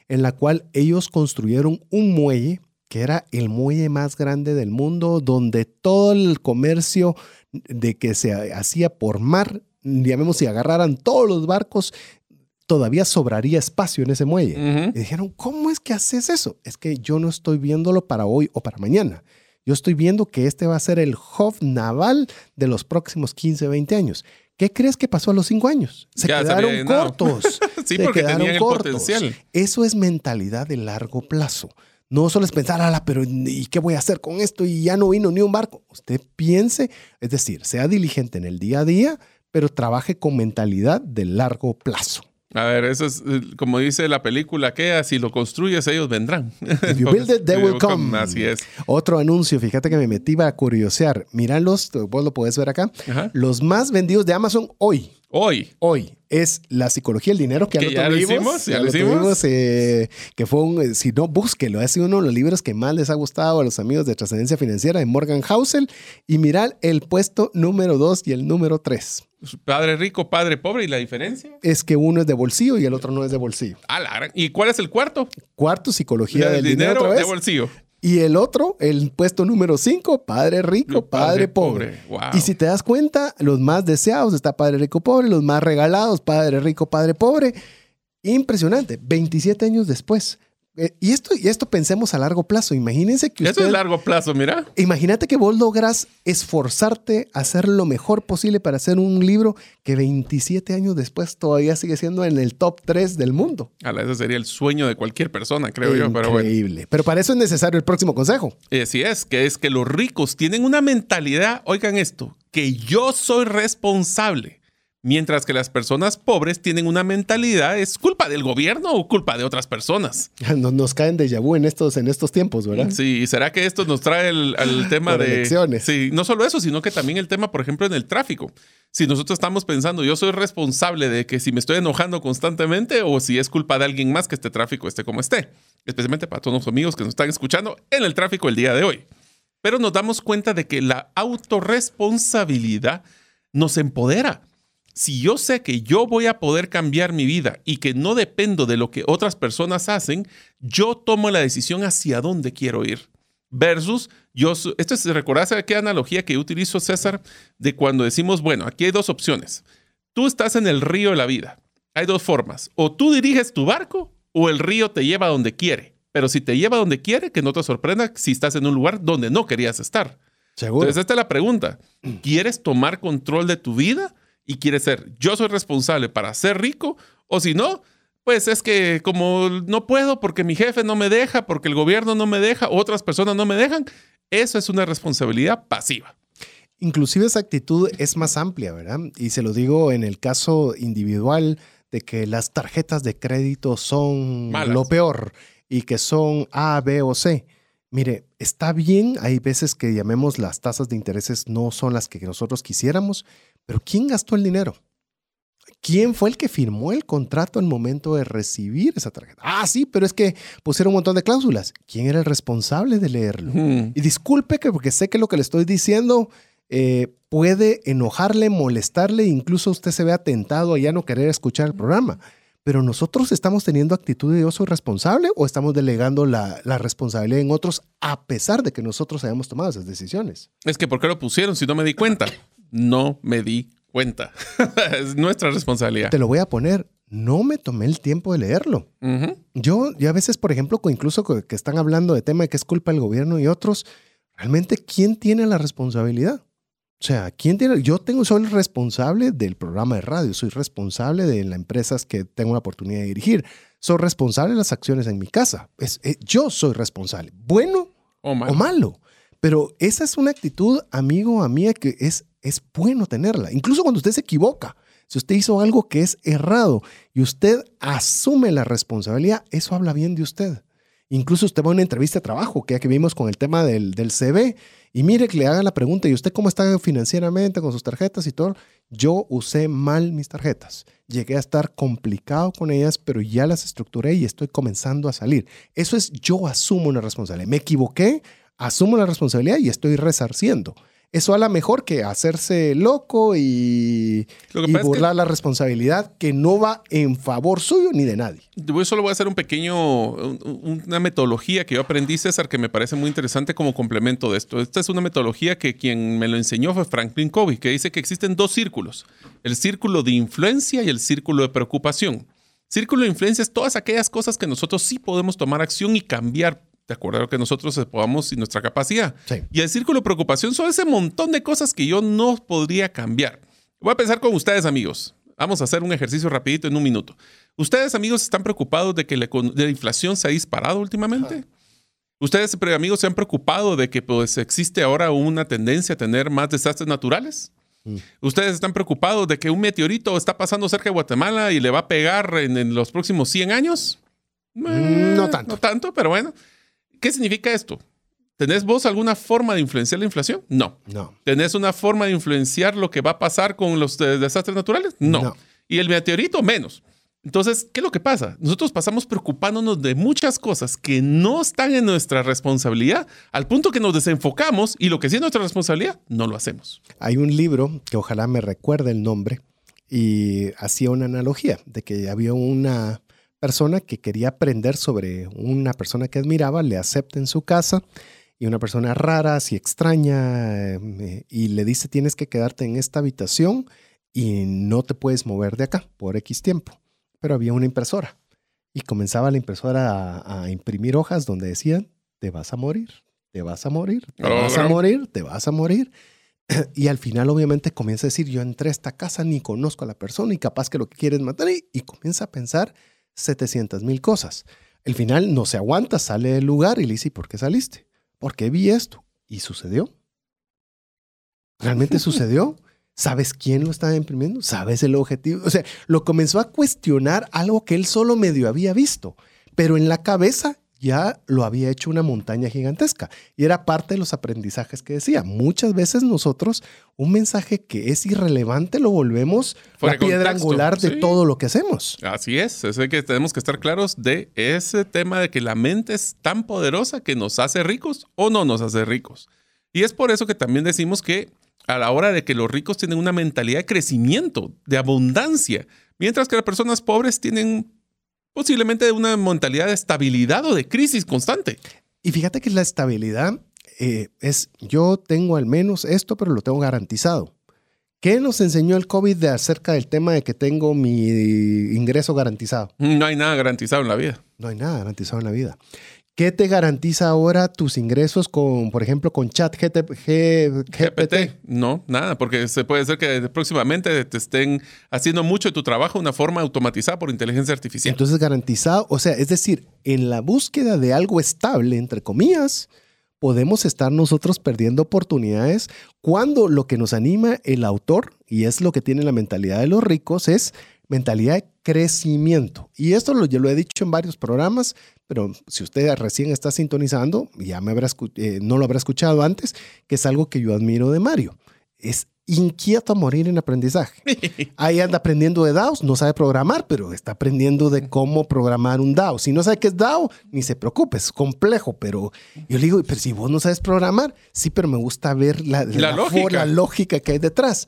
en la cual ellos construyeron un muelle que era el muelle más grande del mundo, donde todo el comercio de que se hacía por mar, llamemos si agarraran todos los barcos, todavía sobraría espacio en ese muelle. Y dijeron, ¿cómo es que haces eso? Es que yo no estoy viéndolo para hoy o para mañana. Yo estoy viendo que este va a ser el hub naval de los próximos 15, 20 años. ¿Qué crees que pasó a los 5 años? Se Ya quedaron cortos. Sí, Se porque quedaron tenían el cortos. potencial. Eso es mentalidad de largo plazo. No solo es pensar, ala, pero ¿y qué voy a hacer con esto? Y ya no vino ni un barco. Usted piense, es decir, sea diligente en el día a día, pero trabaje con mentalidad de largo plazo. A ver, eso es eh, como dice la película que si lo construyes ellos vendrán. If you build it, they will come. Así es. Otro anuncio, fíjate que me metí a curiosear. Míralos, vos lo podés ver acá. Ajá. Los más vendidos de Amazon hoy. Hoy. Hoy es la psicología del dinero que ya lo ya lo tuvimos, hicimos, ya lo tuvimos, eh, que fue un, eh, si no, búsquelo, es uno de los libros que más les ha gustado a los amigos de trascendencia financiera de Morgan Housel y mirar el puesto número 2 y el número 3. Padre rico, padre pobre. ¿Y la diferencia? Es que uno es de bolsillo y el otro no es de bolsillo. Ah, la gran- ¿Y cuál es el cuarto? Cuarto, psicología del dinero, otra de bolsillo. Y el otro, el puesto número 5, padre rico, Padre padre, pobre. pobre. Wow. Y si te das cuenta, los más deseados está padre rico, pobre, los más regalados, padre rico, padre pobre. Impresionante, 27 años después. Eh, y, esto, y esto pensemos a largo plazo. Imagínense que Eso usted... es largo plazo, mira. Imagínate que vos logras esforzarte a hacer lo mejor posible para hacer un libro que 27 años después todavía sigue siendo en el top 3 del mundo. Ala, ese sería el sueño de cualquier persona, creo yo. Pero bueno. Increíble. Pero para eso es necesario el próximo consejo. Y Así es, que es que los ricos tienen una mentalidad, oigan esto, que yo soy responsable. Mientras que las personas pobres tienen una mentalidad, ¿es culpa del gobierno o culpa de otras personas? Nos, nos caen de vu en estos, en estos tiempos, ¿verdad? Sí, ¿y será que esto nos trae el, el tema Por de... elecciones. Sí, no solo eso, sino que también el tema, por ejemplo, en el tráfico. Si nosotros estamos pensando, yo soy responsable de que si me estoy enojando constantemente o si es culpa de alguien más que este tráfico esté como esté. Especialmente para todos los amigos que nos están escuchando en el tráfico el día de hoy. Pero nos damos cuenta de que la autorresponsabilidad nos empodera. Si yo sé que yo voy a poder cambiar mi vida y que no dependo de lo que otras personas hacen, yo tomo la decisión hacia dónde quiero ir. Versus, yo, esto es, ¿recordás qué analogía que utilizo, César? De cuando decimos, bueno, aquí hay dos opciones. Tú estás en el río de la vida. Hay dos formas. O tú diriges tu barco o el río te lleva a donde quiere. Pero si te lleva a donde quiere, que no te sorprenda si estás en un lugar donde no querías estar. Seguro. Entonces, esta es la pregunta. ¿Quieres tomar control de tu vida y quieres ser yo soy responsable para ser rico? O si no, pues es que como no puedo porque mi jefe no me deja, porque el gobierno no me deja, otras personas no me dejan, eso es una responsabilidad pasiva. Inclusive esa actitud es más amplia, ¿verdad? Y se lo digo en el caso individual de que las tarjetas de crédito son Malas. lo peor y que son A, B o C. Mire, está bien, hay veces que llamemos las tasas de intereses no son las que nosotros quisiéramos, pero ¿quién gastó el dinero? ¿Quién fue el que firmó el contrato al momento de recibir esa tarjeta? Ah, sí, pero es que pusieron un montón de cláusulas. ¿Quién era el responsable de leerlo? Hmm. Y disculpe que porque sé que lo que le estoy diciendo eh, puede enojarle, molestarle, incluso usted se vea tentado a ya no querer escuchar el programa. Pero nosotros estamos teniendo actitud de yo soy responsable o estamos delegando la, la responsabilidad en otros a pesar de que nosotros hayamos tomado esas decisiones. Es que ¿por qué lo pusieron si no me di cuenta? No me di cuenta. es nuestra responsabilidad. Te lo voy a poner, no me tomé el tiempo de leerlo. Yo, yo a veces, por ejemplo, incluso co- que están hablando de tema de que es culpa del gobierno y otros, realmente, ¿quién tiene la responsabilidad? O sea, ¿quién tiene? Yo tengo, soy el responsable del programa de radio, soy responsable de las empresas que tengo la oportunidad de dirigir, soy responsable de las acciones en mi casa. Es, eh, yo soy responsable, bueno Oh, o malo. Pero esa es una actitud, amigo, amiga, que es, es bueno tenerla. Incluso cuando usted se equivoca, si usted hizo algo que es errado y usted asume la responsabilidad, eso habla bien de usted. Incluso usted va a una entrevista de trabajo, que ya que vimos con el tema del, del CV, y mire que le hagan la pregunta, ¿y usted cómo está financieramente con sus tarjetas y todo? Yo usé mal mis tarjetas. Llegué a estar complicado con ellas, pero ya las estructuré y estoy comenzando a salir. Eso es yo asumo una responsabilidad. Me equivoqué, asumo la responsabilidad y estoy resarciendo. Eso habla mejor que hacerse loco y, Lo que y pasa es que- burlar la responsabilidad que no va en favor suyo ni de nadie. Yo solo voy a hacer un pequeño, un- una metodología que yo aprendí, César, que me parece muy interesante como complemento de esto. Esta es una metodología que quien me lo enseñó fue Franklin Covey, que dice que existen dos círculos, el círculo de influencia y el círculo de preocupación. Círculo de influencia es todas aquellas cosas que nosotros sí podemos tomar acción y cambiar de acuerdo a lo que nosotros podamos y nuestra capacidad. Sí. Y el círculo de preocupación son ese montón de cosas que yo no podría cambiar. Voy a pensar con ustedes, amigos. Vamos a hacer un ejercicio rapidito en un minuto. ¿Ustedes, amigos, están preocupados de que la, econ- de la inflación se ha disparado últimamente? ¿Ustedes, pero, amigos, se han preocupado de que pues, existe ahora una tendencia a tener más desastres naturales? Ustedes están preocupados de que un meteorito está pasando cerca de Guatemala y le va a pegar en, en los próximos 100 años. Eh, No tanto. No tanto, pero bueno. ¿Qué significa esto? ¿Tenés vos alguna forma de influenciar la inflación? No. No. ¿Tenés una forma de influenciar lo que va a pasar con los eh, desastres naturales? No. No. Y el meteorito menos. Entonces, ¿qué es lo que pasa? Nosotros pasamos preocupándonos de muchas cosas que no están en nuestra responsabilidad, al punto que nos desenfocamos y lo que sí es nuestra responsabilidad, no lo hacemos. Hay un libro que ojalá me recuerde el nombre y hacía una analogía de que había una persona que quería aprender sobre una persona que admiraba, le acepta en su casa y una persona rara, así extraña, eh, y le dice tienes que quedarte en esta habitación y no te puedes mover de acá por X tiempo. Pero había una impresora y comenzaba la impresora a, a imprimir hojas donde decían te vas a morir, te vas a morir, te Oh, vas a morir, te vas a morir. Y al final obviamente comienza a decir, yo entré a esta casa, ni conozco a la persona y capaz que lo que quiere es matar y, y comienza a pensar 700 mil cosas. Al final no se aguanta, sale del lugar y le dice, "¿Y ¿por qué saliste? Porque vi esto. Y sucedió. ¿Realmente sucedió? ¿Sabes quién lo estaba imprimiendo? ¿Sabes el objetivo? O sea, lo comenzó a cuestionar algo que él solo medio había visto, pero en la cabeza ya lo había hecho una montaña gigantesca. Y era parte de los aprendizajes que decía. Muchas veces nosotros un mensaje que es irrelevante lo volvemos Fuera la piedra contexto, angular de sí. todo lo que hacemos. Así es, es que tenemos que estar claros de ese tema de que la mente es tan poderosa que nos hace ricos o no nos hace ricos. Y es por eso que también decimos que a la hora de que los ricos tienen una mentalidad de crecimiento, de abundancia, mientras que las personas pobres tienen posiblemente una mentalidad de estabilidad o de crisis constante. Y fíjate que la estabilidad eh, es, yo tengo al menos esto, pero lo tengo garantizado. ¿Qué nos enseñó el COVID de acerca del tema de que tengo mi ingreso garantizado? No hay nada garantizado en la vida. No hay nada garantizado en la vida. ¿Qué te garantiza ahora tus ingresos con, por ejemplo, con chat GT G- GPT? GPT, no, nada, porque se puede ser que próximamente te estén haciendo mucho de tu trabajo de una forma automatizada por inteligencia artificial. Entonces garantizado, o sea, es decir, en la búsqueda de algo estable, entre comillas, podemos estar nosotros perdiendo oportunidades cuando lo que nos anima el autor, y es lo que tiene la mentalidad de los ricos, es mentalidad de crecimiento. Y esto lo, yo lo he dicho en varios programas, pero si usted recién está sintonizando, ya me habrá eh, no lo habrá escuchado antes, que es algo que yo admiro de Mario. Es inquieto a morir en aprendizaje. Ahí anda aprendiendo de DAOs, no sabe programar, pero está aprendiendo de cómo programar un DAO. Si no sabe qué es DAO, ni se preocupe, es complejo, pero yo le digo, pero si vos no sabes programar, sí, pero me gusta ver la, La lógica. la lógica que hay detrás.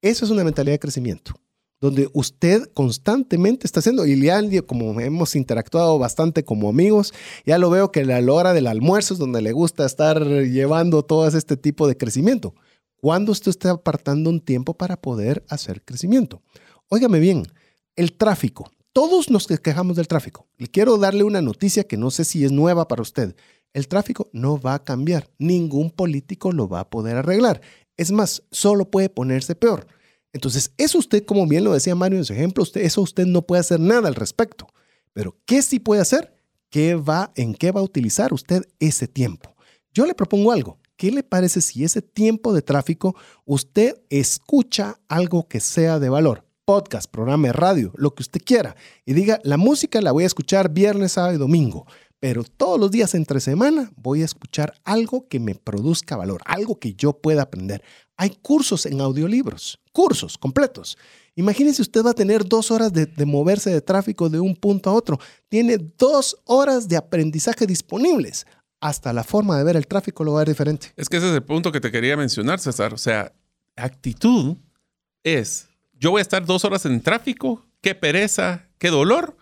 Eso es una mentalidad de crecimiento, donde usted constantemente está haciendo, y ya como hemos interactuado bastante como amigos, ya lo veo que la hora del almuerzo es donde le gusta estar llevando todo este tipo de crecimiento. ¿Cuándo usted está apartando un tiempo para poder hacer crecimiento? Óigame bien, el tráfico. Todos nos quejamos del tráfico. Le quiero darle una noticia que no sé si es nueva para usted. El tráfico no va a cambiar. Ningún político lo va a poder arreglar. Es más, solo puede ponerse peor. Entonces, eso usted, como bien lo decía Mario en su ejemplo, usted, eso usted no puede hacer nada al respecto. Pero, ¿qué sí puede hacer? ¿Qué va, ¿En qué va a utilizar usted ese tiempo? Yo le propongo algo. ¿Qué le parece si ese tiempo de tráfico usted escucha algo que sea de valor? Podcast, programa de radio, lo que usted quiera. Y diga, la música la voy a escuchar viernes, sábado y domingo. Pero todos los días entre semana voy a escuchar algo que me produzca valor, algo que yo pueda aprender. Hay cursos en audiolibros, cursos completos. Imagínense, usted va a tener dos horas de, moverse de tráfico de un punto a otro. Tiene dos horas de aprendizaje disponibles. Hasta la forma de ver el tráfico lo va a ver diferente. Es que ese es el punto que te quería mencionar, César. O sea, actitud es, yo voy a estar dos horas en tráfico, qué pereza, qué dolor,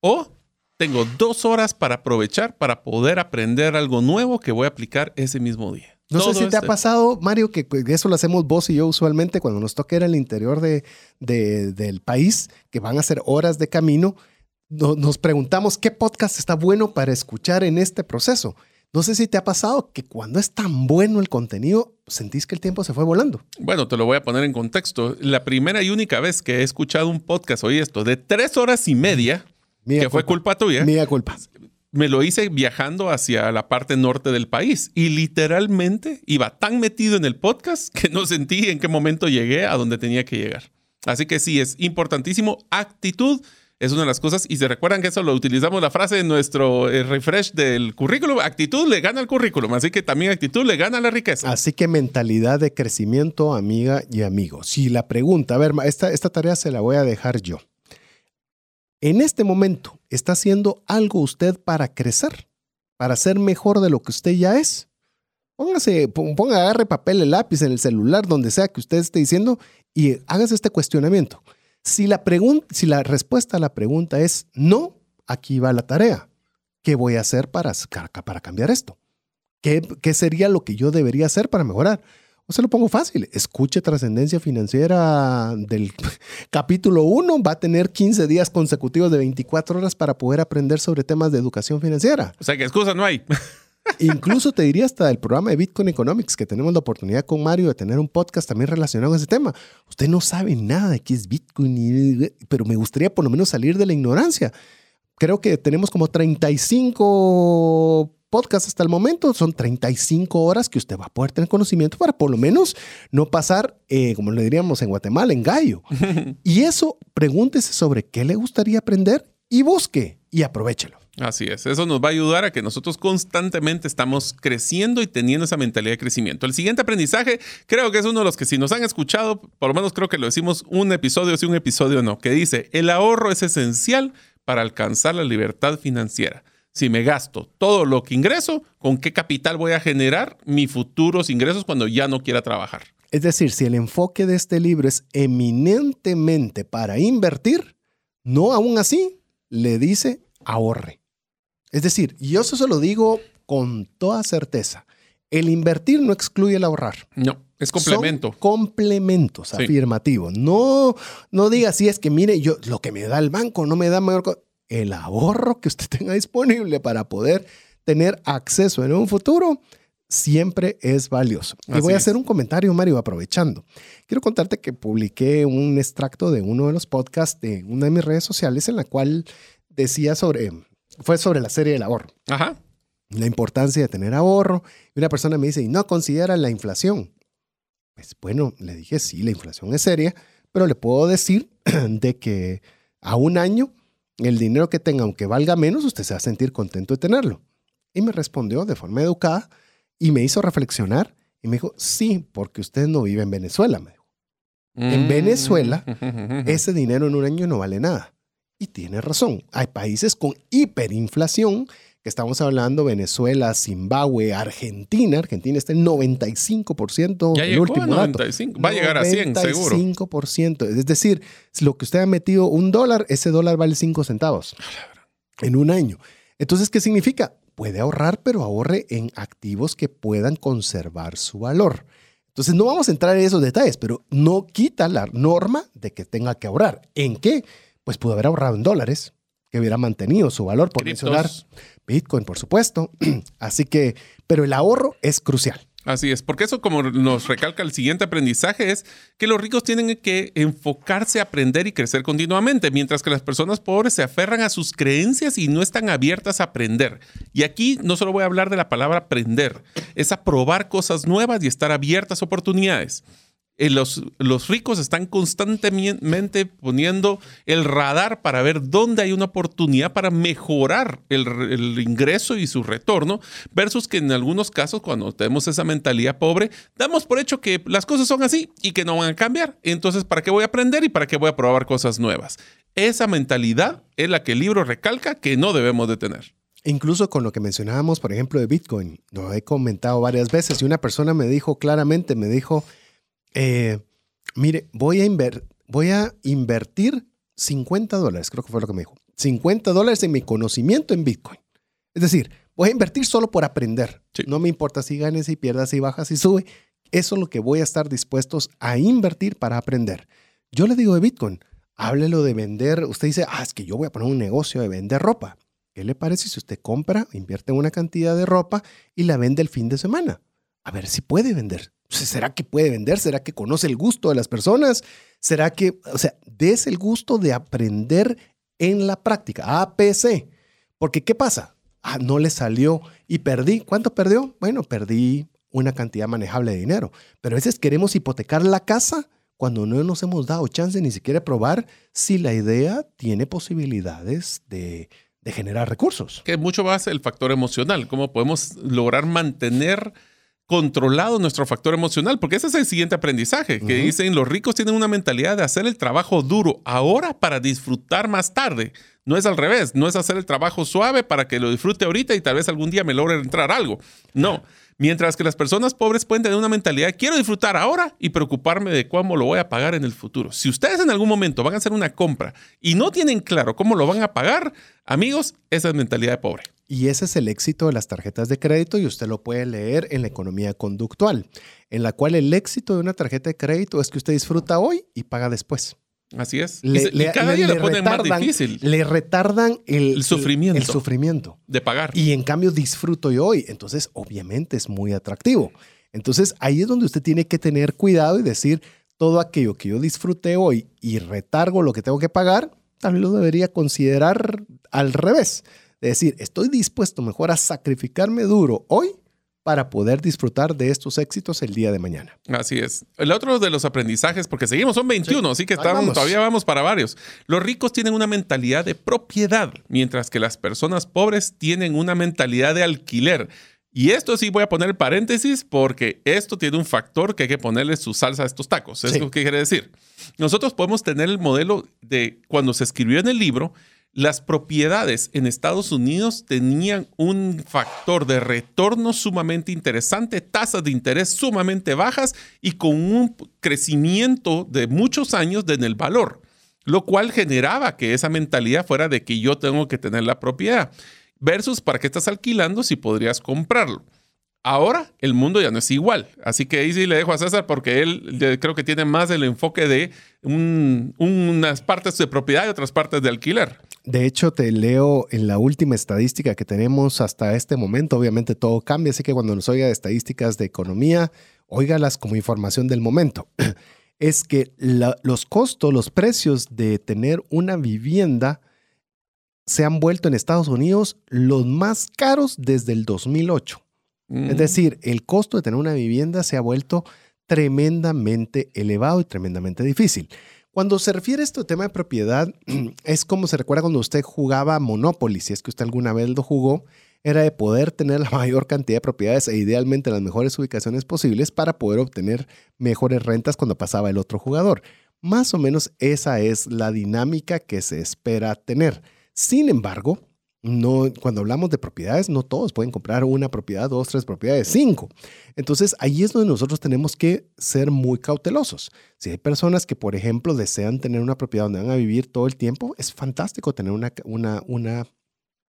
o tengo dos horas para aprovechar para poder aprender algo nuevo que voy a aplicar ese mismo día. No Todo sé si te ha pasado, Mario, que eso lo hacemos vos y yo usualmente cuando nos toca ir al interior de, de- del país, que van a ser horas de camino, no- nos preguntamos qué podcast está bueno para escuchar en este proceso. No sé si te ha pasado que cuando es tan bueno el contenido, sentís que el tiempo se fue volando. Bueno, te lo voy a poner en contexto. La primera y única vez que he escuchado un podcast, oí esto, de tres horas y media, Mía que fue culpa tuya, Mía culpa. me lo hice viajando hacia la parte norte del país y literalmente iba tan metido en el podcast que no sentí en qué momento llegué a donde tenía que llegar. Así que sí, es importantísimo actitud es una de las cosas. Y se recuerdan que eso lo utilizamos la frase en nuestro eh, refresh del currículum. Actitud le gana al currículum. Así que también actitud le gana la riqueza. Así que mentalidad de crecimiento, amiga y amigo. Si la pregunta, a ver, esta, esta tarea se la voy a dejar yo. En este momento, ¿está haciendo algo usted para crecer? ¿Para ser mejor de lo que usted ya es? Póngase, ponga, agarre papel, el lápiz en el celular, donde sea que usted esté diciendo y hágase este cuestionamiento. Si la, si la respuesta a la pregunta es no, aquí va la tarea. ¿Qué voy a hacer para, para cambiar esto? ¿Qué, ¿Qué sería lo que yo debería hacer para mejorar? O se lo pongo fácil. Escuche Trascendencia Financiera del capítulo 1. Va a tener 15 días consecutivos de 24 horas para poder aprender sobre temas de educación financiera. O sea que excusa no hay. Incluso te diría hasta el programa de Bitcoin Economics, que tenemos la oportunidad con Mario de tener un podcast también relacionado con ese tema. Usted no sabe nada de qué es Bitcoin, pero me gustaría por lo menos salir de la ignorancia. Creo que tenemos como 35 podcasts hasta el momento. Son 35 horas que usted va a poder tener conocimiento para por lo menos no pasar, eh, como le diríamos en Guatemala, en gallo. y eso, pregúntese sobre qué le gustaría aprender y busque y aprovechelo. Así es, eso nos va a ayudar a que nosotros constantemente estamos creciendo y teniendo esa mentalidad de crecimiento. El siguiente aprendizaje creo que es uno de los que si nos han escuchado, por lo menos creo que lo decimos un episodio sí, un episodio no, que dice, el ahorro es esencial para alcanzar la libertad financiera. Si me gasto todo lo que ingreso, ¿con qué capital voy a generar mis futuros ingresos cuando ya no quiera trabajar? Es decir, si el enfoque de este libro es eminentemente para invertir, no aún así le dice ahorre. Es decir, yo eso se lo digo con toda certeza. El invertir no excluye el ahorrar. No, es complemento. Son complementos afirmativos. No, no diga si es que mire, yo lo que me da el banco no me da mayor. El ahorro que usted tenga disponible para poder tener acceso en un futuro siempre es valioso. y voy a hacer un comentario, Mario, aprovechando. Quiero contarte que publiqué un extracto de uno de los podcasts de una de mis redes sociales en la cual decía sobre fue sobre la serie del ahorro. Ajá. La importancia de tener ahorro. Y una persona me dice, ¿y no considera la inflación? Pues bueno, le dije, sí, la inflación es seria, pero le puedo decir de que a un año el dinero que tenga, aunque valga menos, usted se va a sentir contento de tenerlo. Y me respondió de forma educada y me hizo reflexionar y me dijo, sí, porque usted no vive en Venezuela, me dijo. En mm. Venezuela, ese dinero en un año no vale nada. Y tiene razón. Hay países con hiperinflación, que estamos hablando Venezuela, Zimbabue, Argentina. Argentina está en 95%. Ya el último 95. Va a llegar a 100, seguro. 95%. Es decir, lo que usted ha metido un dólar, ese dólar vale 5 centavos en un año. Entonces, ¿qué significa? Puede ahorrar, pero ahorre en activos que puedan conservar su valor. Entonces, no vamos a entrar en esos detalles, pero no quita la norma de que tenga que ahorrar. ¿En qué? pues pudo haber ahorrado en dólares, que hubiera mantenido su valor, por mencionar Bitcoin, por supuesto. Así que, pero el ahorro es crucial. Así es, porque eso como nos recalca el siguiente aprendizaje es que los ricos tienen que enfocarse a aprender y crecer continuamente, mientras que las personas pobres se aferran a sus creencias y no están abiertas a aprender. Y aquí no solo voy a hablar de la palabra aprender, es a probar cosas nuevas y estar abiertas a oportunidades. Los, los, ricos están constantemente poniendo el radar para ver dónde hay una oportunidad para mejorar el, el, ingreso y su retorno, versus que en algunos casos, cuando tenemos esa mentalidad pobre, damos por hecho que las cosas son así y que no van a cambiar. Entonces, ¿para qué voy a aprender y para qué voy a probar cosas nuevas? Esa mentalidad es la que el libro recalca que no debemos de tener. Incluso con lo que mencionábamos, por ejemplo, de Bitcoin, lo he comentado varias veces y una persona me dijo claramente, me dijo, eh, mire, voy a, voy a invertir 50 dólares, creo que fue lo que me dijo. 50 dólares en mi conocimiento en Bitcoin. Es decir, voy a invertir solo por aprender. No me importa si ganes, si pierdas, si bajas, si sube. Eso es lo que voy a estar dispuestos a invertir para aprender. Yo le digo de Bitcoin, háblelo de vender. Usted dice, ah, es que yo voy a poner un negocio de vender ropa. ¿Qué le parece si usted compra, invierte una cantidad de ropa y la vende el fin de semana? A ver si puede vender. ¿Será que puede vender? ¿Será que conoce el gusto de las personas? ¿Será que, o sea, des el gusto de aprender en la práctica? APC. Porque, ¿qué pasa? Ah, no le salió y perdí. ¿Cuánto perdió? Bueno, perdí una cantidad manejable de dinero. Pero a veces queremos hipotecar la casa cuando no nos hemos dado chance ni siquiera probar si la idea tiene posibilidades de, de generar recursos. Que mucho más el factor emocional, cómo podemos lograr mantener controlado nuestro factor emocional, porque ese es el siguiente aprendizaje, que dicen los ricos tienen una mentalidad de hacer el trabajo duro ahora para disfrutar más tarde. No es al revés, no es hacer el trabajo suave para que lo disfrute ahorita y tal vez algún día me logre entrar algo. No. Mientras que las personas pobres pueden tener una mentalidad, quiero disfrutar ahora y preocuparme de cómo lo voy a pagar en el futuro. Si ustedes en algún momento van a hacer una compra y no tienen claro cómo lo van a pagar, amigos, esa es mentalidad de pobre. Y ese es el éxito de las tarjetas de crédito y usted lo puede leer en la economía conductual, en la cual el éxito de una tarjeta de crédito es que usted disfruta hoy y paga después. Así es. Le, y cada día le, ponen más difícil. Le retardan el, sufrimiento. El, sufrimiento. De pagar. Y en cambio disfruto yo hoy. Entonces, obviamente es muy atractivo. Entonces, ahí es donde usted tiene que tener cuidado y decir todo aquello que yo disfruté hoy y retargo lo que tengo que pagar, tal vez lo debería considerar al revés. Es decir, estoy dispuesto mejor a sacrificarme duro hoy para poder disfrutar de estos éxitos el día de mañana. Así es. El otro de los aprendizajes, porque seguimos, son 21, así que estamos, todavía vamos para varios. Los ricos tienen una mentalidad de propiedad, mientras que las personas pobres tienen una mentalidad de alquiler. Y esto sí voy a poner paréntesis porque esto tiene un factor que hay que ponerle su salsa a estos tacos. ¿Eso qué quiere decir? Nosotros podemos tener el modelo de cuando se escribió en el libro, las propiedades en Estados Unidos tenían un factor de retorno sumamente interesante, tasas de interés sumamente bajas y con un crecimiento de muchos años en el valor, lo cual generaba que esa mentalidad fuera de que yo tengo que tener la propiedad versus para qué estás alquilando si podrías comprarlo. Ahora el mundo ya no es igual. Así que ahí sí le dejo a César porque él creo que tiene más el enfoque de unas partes de propiedad y otras partes de alquiler. De hecho, te leo en la última estadística que tenemos hasta este momento. Obviamente todo cambia, así que cuando nos oiga de estadísticas de economía, óigalas como información del momento. es que los costos, los precios de tener una vivienda se han vuelto en Estados Unidos los más caros desde el 2008. Es mm. decir, el costo de tener una vivienda se ha vuelto tremendamente elevado y tremendamente difícil. Cuando se refiere a este tema de propiedad, es como se recuerda cuando usted jugaba Monopoly, si es que usted alguna vez lo jugó, era de poder tener la mayor cantidad de propiedades e idealmente las mejores ubicaciones posibles para poder obtener mejores rentas cuando pasaba el otro jugador. Más o menos esa es la dinámica que se espera tener. Sin embargo, no, cuando hablamos de propiedades, no todos pueden comprar una propiedad, dos, tres propiedades, cinco. Entonces, ahí es donde nosotros tenemos que ser muy cautelosos. Si hay personas que, por ejemplo, desean tener una propiedad donde van a vivir todo el tiempo, es fantástico tener una, una, una,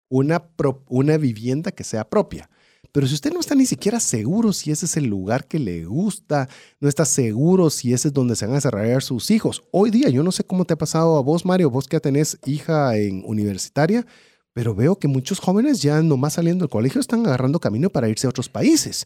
una, vivienda que sea propia. Pero si usted no está ni siquiera seguro si ese es el lugar que le gusta, no está seguro si ese es donde se van a desarrollar sus hijos. Hoy día, yo no sé cómo te ha pasado a vos, Mario, vos que tenés hija en universitaria, pero veo que muchos jóvenes ya nomás saliendo del colegio están agarrando camino para irse a otros países.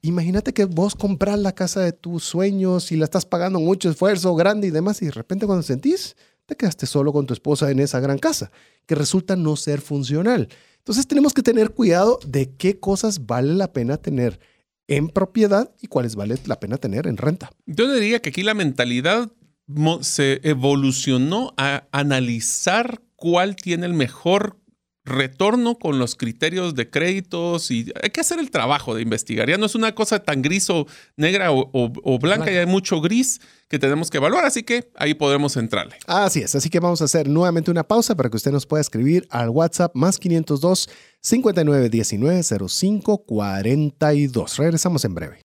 Imagínate que vos compras la casa de tus sueños y la estás pagando mucho esfuerzo grande y demás y de repente cuando sentís, te quedaste solo con tu esposa en esa gran casa, que resulta no ser funcional. Entonces tenemos que tener cuidado de qué cosas vale la pena tener en propiedad y cuáles vale la pena tener en renta. Yo diría que aquí la mentalidad se evolucionó a analizar cuál tiene el mejor retorno con los criterios de créditos y hay que hacer el trabajo de investigar. Ya no es una cosa tan gris o negra o, blanca, ya hay mucho gris que tenemos que evaluar, así que ahí podremos entrarle. Así es, así que vamos a hacer nuevamente una pausa para que usted nos pueda escribir al WhatsApp más 502 5919 05 42. Regresamos en breve.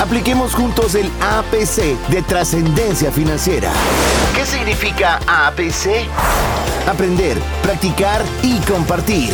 Apliquemos juntos el APC de trascendencia financiera. ¿Qué significa APC? Aprender, practicar y compartir.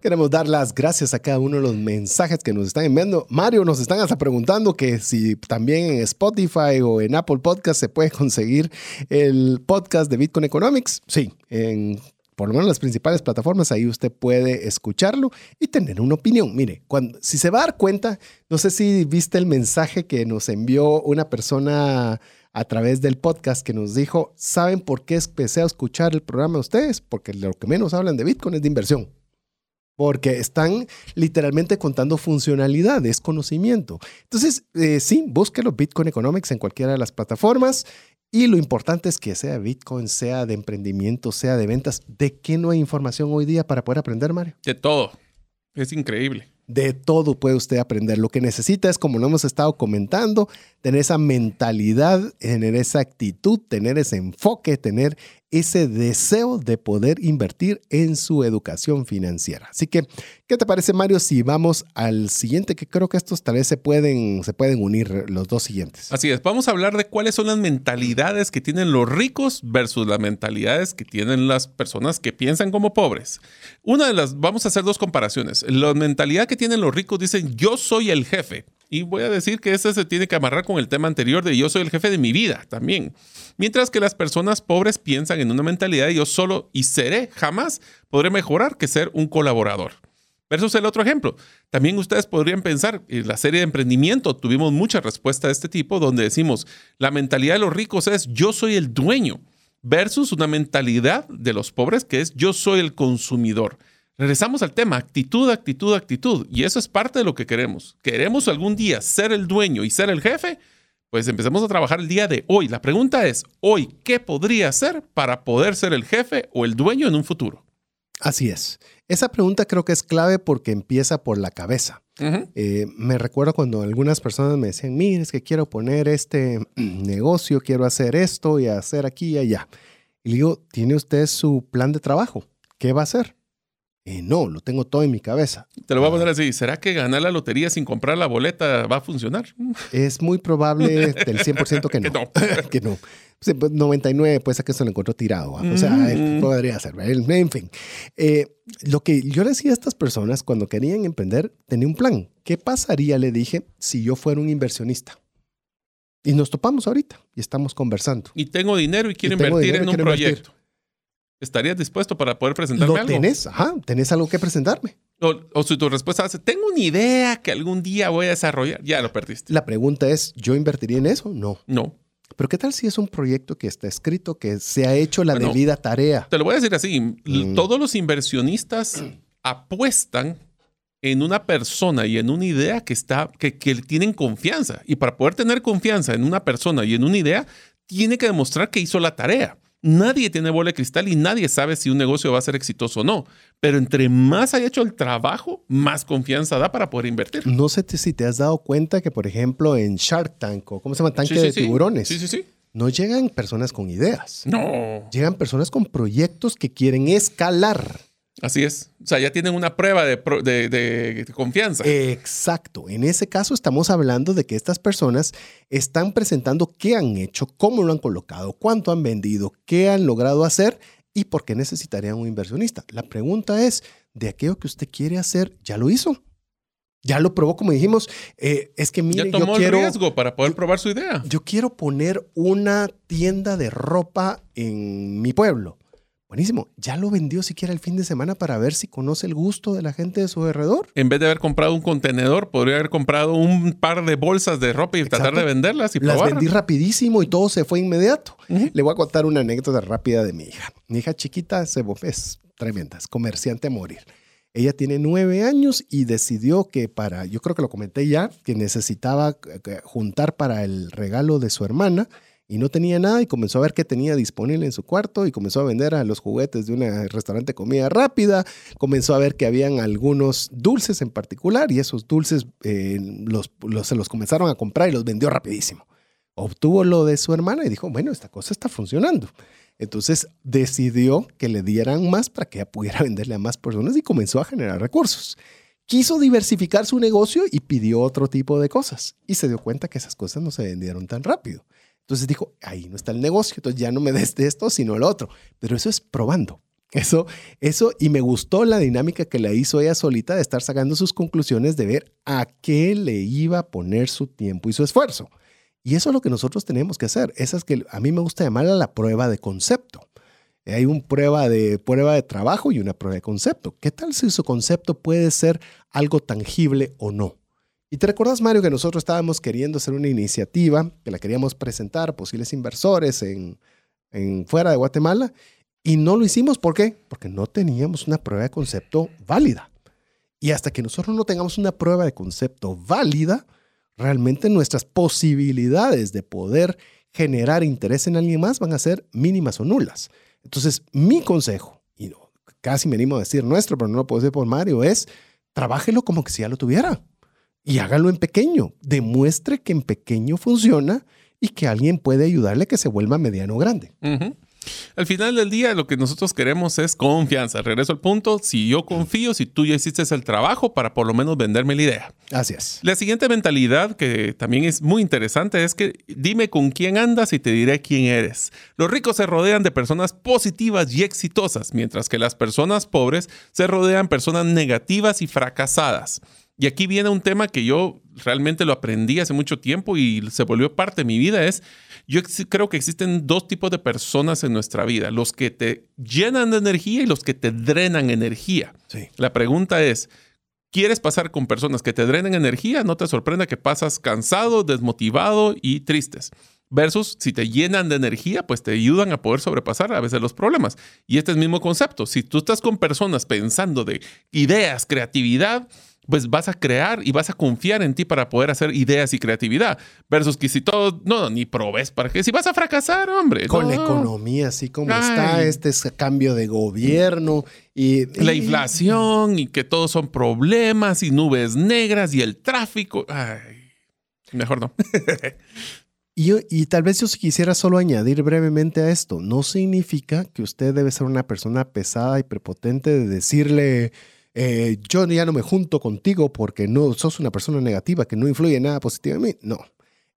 Queremos dar las gracias a cada uno de los mensajes que nos están enviando. Mario, nos están hasta preguntando que si también en Spotify o en Apple Podcast se puede conseguir el podcast de Bitcoin Economics. Sí, en por lo menos las principales plataformas, ahí usted puede escucharlo y tener una opinión. Mire, cuando, si se va a dar cuenta, no sé si viste el mensaje que nos envió una persona a través del podcast que nos dijo, ¿saben por qué empecé a escuchar el programa de ustedes? Porque lo que menos hablan de Bitcoin es de inversión. Porque están literalmente contando funcionalidades, conocimiento. Entonces, eh, sí, búsquelo Bitcoin Economics en cualquiera de las plataformas. Y lo importante es que sea Bitcoin, sea de emprendimiento, sea de ventas. ¿De qué no hay información hoy día para poder aprender, Mario? De todo. Es increíble. De todo puede usted aprender. Lo que necesita es, como lo hemos estado comentando, tener esa mentalidad, tener esa actitud, tener ese enfoque, tener ese deseo de poder invertir en su educación financiera. Así que, ¿qué te parece, Mario, si vamos al siguiente? Que creo que estos tal vez se pueden, se pueden unir los dos siguientes. Así es, vamos a hablar de cuáles son las mentalidades que tienen los ricos versus las mentalidades que tienen las personas que piensan como pobres. Una de las, vamos a hacer dos comparaciones. La mentalidad que tienen los ricos dicen, yo soy el jefe. Y voy a decir que ese se tiene que amarrar con el tema anterior de yo soy el jefe de mi vida también. Mientras que las personas pobres piensan en una mentalidad de yo solo y seré, jamás podré mejorar que ser un colaborador. Versus el otro ejemplo. También ustedes podrían pensar, en la serie de emprendimiento tuvimos mucha respuesta de este tipo, donde decimos, la mentalidad de los ricos es yo soy el dueño, versus una mentalidad de los pobres que es yo soy el consumidor. Regresamos al tema, actitud, actitud, actitud. Y eso es parte de lo que queremos. ¿Queremos algún día ser el dueño y ser el jefe? Pues empecemos a trabajar el día de hoy. La pregunta es, hoy, ¿qué podría hacer para poder ser el jefe o el dueño en un futuro? Así es. Esa pregunta creo que es clave porque empieza por la cabeza. Eh, me recuerdo cuando algunas personas me decían, mire, es que quiero poner este negocio, quiero hacer esto y hacer aquí y allá. Y le digo, ¿tiene usted su plan de trabajo? ¿Qué va a hacer? Eh, no, lo tengo todo en mi cabeza. Te lo voy a poner así. ¿Será que ganar la lotería sin comprar la boleta va a funcionar? Es muy probable del 100% que no. que no. 99 puede ser que se lo encontró tirado. O sea, mm. podría ser. En fin. Eh, lo que yo le decía a estas personas cuando querían emprender, tenía un plan. ¿Qué pasaría, le dije, si yo fuera un inversionista? Y nos topamos ahorita y estamos conversando. Y tengo dinero y quiero invertir en un proyecto. ¿Estarías dispuesto para poder presentarme ¿Lo tenés? Ajá, tenés algo que presentarme. O, si tu respuesta es, tengo una idea que algún día voy a desarrollar, ya lo perdiste. La pregunta es, ¿yo invertiría en eso? No. No. Pero ¿qué tal si es un proyecto que está escrito, que se ha hecho la debida tarea? Te lo voy a decir así, mm. todos los inversionistas apuestan en una persona y en una idea que, está, que, que tienen confianza. Y para poder tener confianza en una persona y en una idea, tiene que demostrar que hizo la tarea. Nadie tiene bola de cristal y nadie sabe si un negocio va a ser exitoso o no. Pero entre más haya hecho el trabajo, más confianza da para poder invertir. No sé si te has dado cuenta que, por ejemplo, en Shark Tank o ¿cómo se llama? Tanque de tiburones. Sí, sí, sí. No llegan personas con ideas. No. Llegan personas con proyectos que quieren escalar. Así es. O sea, ya tienen una prueba de, confianza. Exacto. En ese caso estamos hablando de que estas personas están presentando qué han hecho, cómo lo han colocado, cuánto han vendido, qué han logrado hacer y por qué necesitarían un inversionista. La pregunta es, ¿de aquello que usted quiere hacer, ya lo hizo? Ya lo probó, como dijimos. Eh, es que mire, ya tomó yo quiero, el riesgo para poder probar su idea. Yo quiero poner una tienda de ropa en mi pueblo Buenísimo. Ya lo vendió siquiera el fin de semana para ver si conoce el gusto de la gente de su alrededor. En vez de haber comprado un contenedor, podría haber comprado un par de bolsas de ropa y tratar de venderlas y Las vendí rapidísimo y todo se fue inmediato. Le voy a contar una anécdota rápida de mi hija. Mi hija chiquita se es tremenda, es comerciante a morir. Ella tiene nueve años y decidió que para, yo creo que lo comenté ya, que necesitaba eh, juntar para el regalo de su hermana y no tenía nada y comenzó a ver qué tenía disponible en su cuarto y comenzó a vender a los juguetes de un restaurante de comida rápida, comenzó a ver que habían algunos dulces en particular y esos dulces eh, los, se los comenzaron a comprar y los vendió rapidísimo. Obtuvo lo de su hermana y dijo, bueno, esta cosa está funcionando. Entonces decidió que le dieran más para que ella pudiera venderle a más personas y comenzó a generar recursos. Quiso diversificar su negocio y pidió otro tipo de cosas y se dio cuenta que esas cosas no se vendieron tan rápido. Entonces dijo, ahí no está el negocio, entonces ya no me des de esto, sino el otro. Pero eso es probando. Eso, eso, y me gustó la dinámica que la hizo ella solita de estar sacando sus conclusiones, de ver a qué le iba a poner su tiempo y su esfuerzo. Y eso es lo que nosotros tenemos que hacer. Esa es que a mí me gusta llamarla la prueba de concepto. Hay una prueba de, prueba de trabajo y una prueba de concepto. ¿Qué tal si su concepto puede ser algo tangible o no? Y te recuerdas, Mario, que nosotros estábamos queriendo hacer una iniciativa, que la queríamos presentar a posibles inversores en, fuera de Guatemala, y no lo hicimos. ¿Por qué? Porque no teníamos una prueba de concepto válida. Y hasta que nosotros no tengamos una prueba de concepto válida, realmente nuestras posibilidades de poder generar interés en alguien más van a ser mínimas o nulas. Entonces, mi consejo, y casi me animo a decir nuestro, pero no lo puedo decir por Mario, es trabájelo como que si ya lo tuviera y hágalo en pequeño. Demuestre que en pequeño funciona y que alguien puede ayudarle a que se vuelva mediano o grande. Al final del día, lo que nosotros queremos es confianza. Regreso al punto. Si yo confío, si tú ya hiciste el trabajo para por lo menos venderme la idea. Así es. La siguiente mentalidad que también es muy interesante es que dime con quién andas y te diré quién eres. Los ricos se rodean de personas positivas y exitosas, mientras que las personas pobres se rodean de personas negativas y fracasadas. Y aquí viene un tema que yo realmente lo aprendí hace mucho tiempo y se volvió parte de mi vida, es, yo creo que existen dos tipos de personas en nuestra vida, los que te llenan de energía y los que te drenan energía. La pregunta es, ¿quieres pasar con personas que te drenen energía? No te sorprenda que pasas cansado, desmotivado y tristes. Versus si te llenan de energía, pues te ayudan a poder sobrepasar a veces los problemas. Y este es el mismo concepto. Si tú estás con personas pensando de ideas, creatividad, pues vas a crear y vas a confiar en ti para poder hacer ideas y creatividad. Versus que si todo, no, ni probes para que si vas a fracasar, hombre. Con la economía así como está, este cambio de gobierno y, La inflación y que todos son problemas y nubes negras y el tráfico. Ay, mejor no. Y, y, tal vez yo quisiera solo añadir brevemente a esto, no significa que usted debe ser una persona pesada y prepotente de decirle, eh, yo ya no me junto contigo porque no sos una persona negativa que no influye nada positivo en mí. No,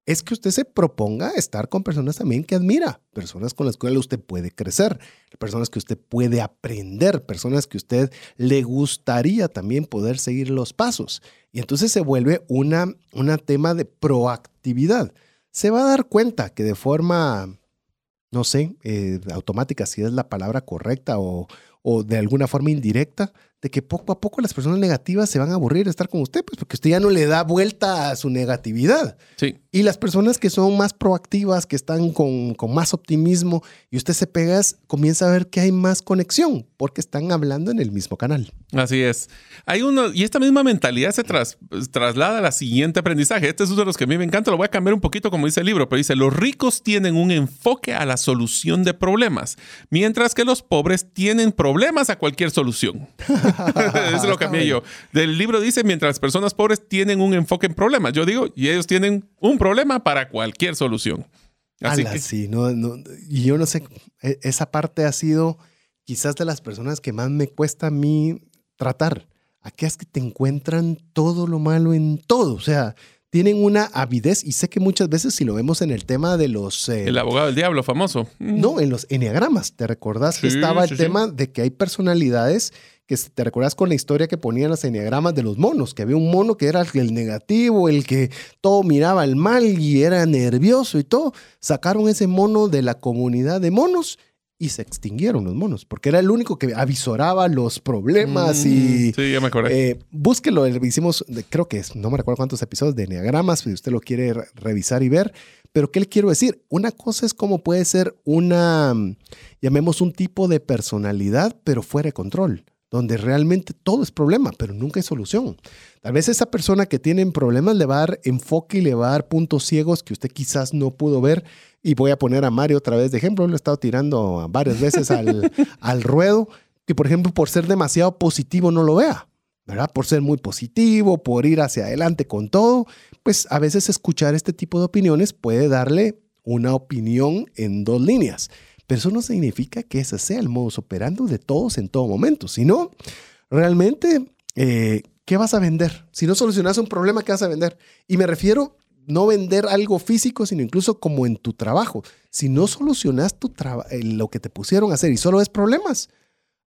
es que usted se proponga estar con personas también que admira, personas con las cuales usted puede crecer, personas que usted puede aprender, personas que usted le gustaría también poder seguir los pasos. Y entonces se vuelve una, una tema de proactividad. Se va a dar cuenta que de forma, no sé, eh, automática, si es la palabra correcta o, o de alguna forma indirecta, de que poco a poco las personas negativas se van a aburrir de estar con usted, pues porque usted ya no le da vuelta a su negatividad. Sí. Y las personas que son más proactivas, que están con, con más optimismo, y usted se pega, comienza a ver que hay más conexión, porque están hablando en el mismo canal. Así es. Hay uno, y esta misma mentalidad se traslada a la siguiente aprendizaje. Este es uno de los que a mí me encanta, lo voy a cambiar un poquito como dice el libro, pero dice, los ricos tienen un enfoque a la solución de problemas, mientras que los pobres tienen problemas a cualquier solución. Eso es lo cambié yo. Del libro dice, mientras las personas pobres tienen un enfoque en problemas. Yo digo, y ellos tienen un problema para cualquier solución. Así que... sí, no, y yo no sé, e, esa parte ha sido quizás de las personas que más me cuesta a mí tratar. Aquellas que te encuentran todo lo malo en todo. O sea, tienen una avidez y sé que muchas veces si lo vemos en el tema de los... Eh, el abogado del diablo famoso. No, en los enneagramas. ¿Te recordás que estaba el tema de que hay personalidades que te recuerdas con la historia que ponían los enneagramas de los monos, que había un mono que era el negativo, el que todo miraba el mal y era nervioso y todo. Sacaron ese mono de la comunidad de monos y se extinguieron los monos, porque era el único que avisoraba los problemas y... Mm, sí, ya me acordé. Eh, búsquelo, hicimos, creo que es, no me recuerdo cuántos episodios de Enneagramas, si usted lo quiere revisar y ver, pero ¿qué le quiero decir? Una cosa es como puede ser una, llamemos un tipo de personalidad, pero fuera de control. Donde realmente todo es problema, pero nunca hay solución. Tal vez esa persona que tiene problemas le va a dar enfoque y le va a dar puntos ciegos que usted quizás no pudo ver. Y voy a poner a Mario otra vez de ejemplo, lo he estado tirando varias veces al, al ruedo, que por ejemplo por ser demasiado positivo no lo vea. ¿verdad? Por ser muy positivo, por ir hacia adelante con todo, pues a veces escuchar este tipo de opiniones puede darle una opinión en dos líneas. Pero eso no significa que ese sea el modus operandi de todos en todo momento, sino realmente, eh, ¿qué vas a vender? Si no solucionas un problema, ¿qué vas a vender? Y me refiero no vender algo físico, sino incluso como en tu trabajo. Si no solucionas tu eh, lo que te pusieron a hacer y solo ves problemas,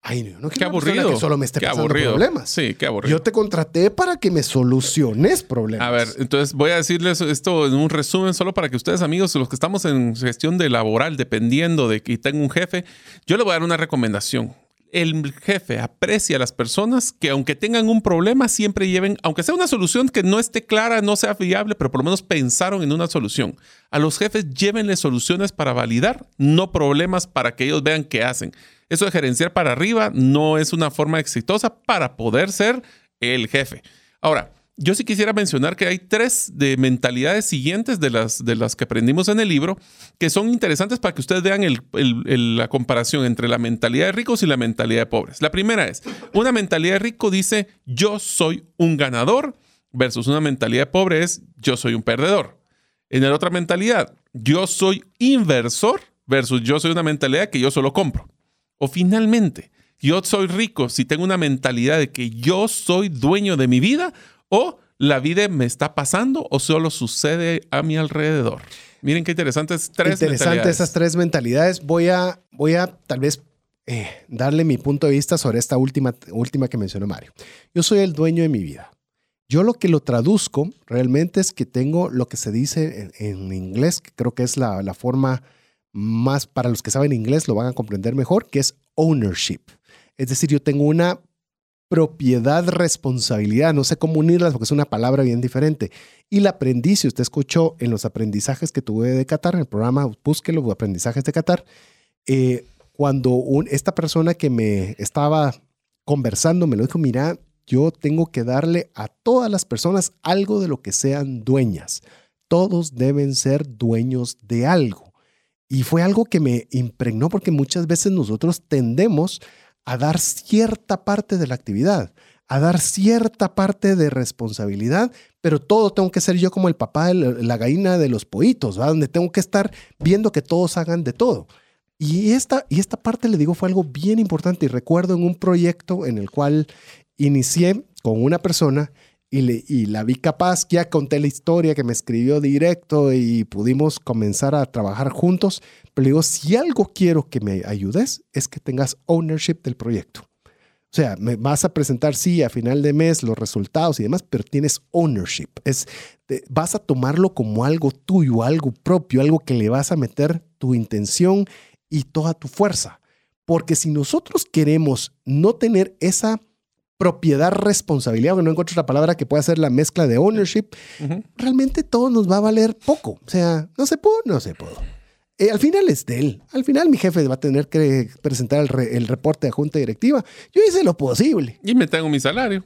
Ay, no, no qué aburrido. que solo me esté qué pasando aburrido. problemas. Sí, qué aburrido. Yo te contraté para que me soluciones problemas. A ver, entonces voy a decirles esto en un resumen solo para que ustedes, amigos, los que estamos en gestión de laboral, dependiendo de que tenga un jefe, yo le voy a dar una recomendación. El jefe aprecia a las personas que aunque tengan un problema, siempre lleven, aunque sea una solución que no esté clara, no sea fiable, pero por lo menos pensaron en una solución. A los jefes llévenle soluciones para validar, no problemas para que ellos vean qué hacen. Eso de gerenciar para arriba no es una forma exitosa para poder ser el jefe. Ahora, yo sí quisiera mencionar que hay tres de mentalidades siguientes de las, de las que aprendimos en el libro que son interesantes para que ustedes vean la comparación entre la mentalidad de ricos y la mentalidad de pobres. La primera es, una mentalidad de rico dice yo soy un ganador versus una mentalidad de pobre es yo soy un perdedor. En la otra mentalidad, yo soy inversor versus yo soy una mentalidad que yo solo compro. O finalmente, yo soy rico si tengo una mentalidad de que yo soy dueño de mi vida o la vida me está pasando o solo sucede a mi alrededor. Miren qué interesantes tres Interesante esas tres mentalidades. Voy a, voy a tal vez eh, darle mi punto de vista sobre esta última, última que mencionó Mario. Yo soy el dueño de mi vida. Yo lo que lo traduzco realmente es que tengo lo que se dice en, inglés, que creo que es la, la forma más para los que saben inglés lo van a comprender mejor, que es ownership. Es decir, yo tengo una propiedad, responsabilidad, no sé cómo unirlas porque es una palabra bien diferente. Y la aprendí, si usted escuchó en los aprendizajes que tuve de Qatar, en el programa Búsquelo, aprendizajes de Qatar, eh, cuando esta persona que me estaba conversando me lo dijo, mira, yo tengo que darle a todas las personas algo de lo que sean dueñas. Todos deben ser dueños de algo. Y fue algo que me impregnó porque muchas veces nosotros tendemos a dar cierta parte de la actividad, a dar cierta parte de responsabilidad, pero todo tengo que ser yo como el papá de la gallina de los pollitos, donde tengo que estar viendo que todos hagan de todo. Y esta, y esta parte, le digo, fue algo bien importante. Y recuerdo en un proyecto en el cual inicié con una persona y, la vi capaz, ya conté la historia que me escribió directo y pudimos comenzar a trabajar juntos. Pero le digo, si algo quiero que me ayudes, es que tengas ownership del proyecto. O sea, me vas a presentar, sí, a final de mes los resultados y demás, pero tienes ownership. Es, vas a tomarlo como algo tuyo, algo propio, algo que le vas a meter tu intención y toda tu fuerza. Porque si nosotros queremos no tener esa propiedad, responsabilidad, que no encuentro otra palabra que pueda ser la mezcla de ownership, realmente todo nos va a valer poco. O sea, no se pudo, no se pudo. Eh, al final es de él. Al final mi jefe va a tener que presentar el, reporte de junta directiva. Yo hice lo posible. Y me tengo mi salario.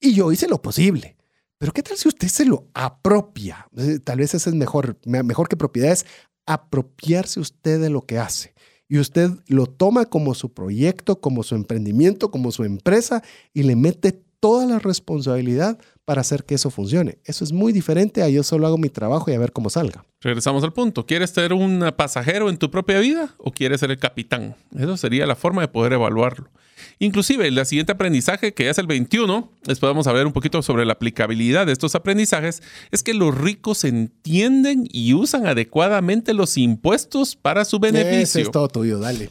Y yo hice lo posible. Pero ¿qué tal si usted se lo apropia? Eh, tal vez ese es mejor, mejor que propiedad es apropiarse usted de lo que hace y usted lo toma como su proyecto, como su emprendimiento, como su empresa y le mete toda la responsabilidad para hacer que eso funcione. Eso es muy diferente a yo solo hago mi trabajo y a ver cómo salga. Regresamos al punto. ¿Quieres ser un pasajero en tu propia vida o quieres ser el capitán? Eso sería la forma de poder evaluarlo. Inclusive, el siguiente aprendizaje, que es el 21, después vamos a ver un poquito sobre la aplicabilidad de estos aprendizajes, es que los ricos entienden y usan adecuadamente los impuestos para su beneficio. Eso es todo tuyo, dale.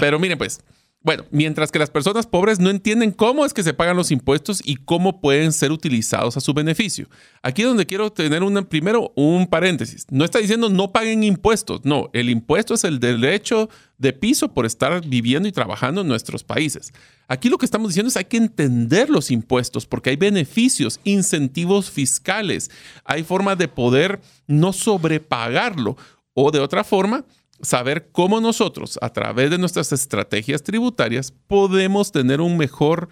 pero miren pues, bueno, mientras que las personas pobres no entienden cómo es que se pagan los impuestos y cómo pueden ser utilizados a su beneficio. Aquí es donde quiero tener un, primero un paréntesis. No está diciendo no paguen impuestos. No, el impuesto es el derecho de piso por estar viviendo y trabajando en nuestros países. Aquí lo que estamos diciendo es hay que entender los impuestos porque hay beneficios, incentivos fiscales, hay formas de poder no sobrepagarlo o de otra forma saber cómo nosotros, a través de nuestras estrategias tributarias, podemos tener un mejor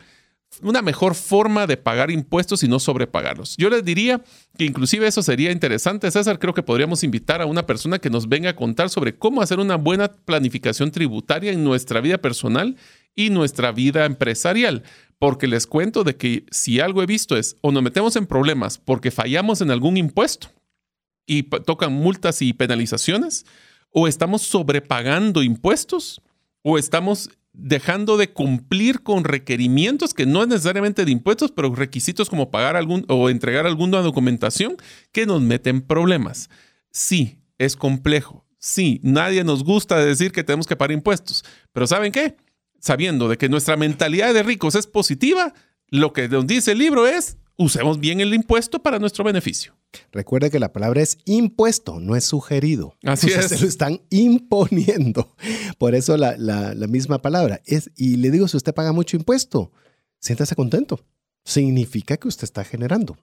una mejor forma de pagar impuestos y no sobrepagarlos. Yo les diría que inclusive eso sería interesante, César, creo que podríamos invitar a una persona que nos venga a contar sobre cómo hacer una buena planificación tributaria en nuestra vida personal y nuestra vida empresarial. Porque les cuento de que si algo he visto es o nos metemos en problemas porque fallamos en algún impuesto y tocan multas y penalizaciones, o estamos sobrepagando impuestos, o estamos dejando de cumplir con requerimientos que no es necesariamente de impuestos, pero requisitos como pagar algún o entregar alguna documentación que nos meten problemas. Sí, es complejo. Sí, nadie nos gusta decir que tenemos que pagar impuestos, pero ¿saben qué? Sabiendo de que nuestra mentalidad de ricos es positiva, lo que nos dice el libro es usemos bien el impuesto para nuestro beneficio. Recuerde que la palabra es impuesto, no es sugerido. Así es. Se lo están imponiendo. Por eso la, misma palabra es, y le digo, si usted paga mucho impuesto, siéntase contento. Significa que usted está generando.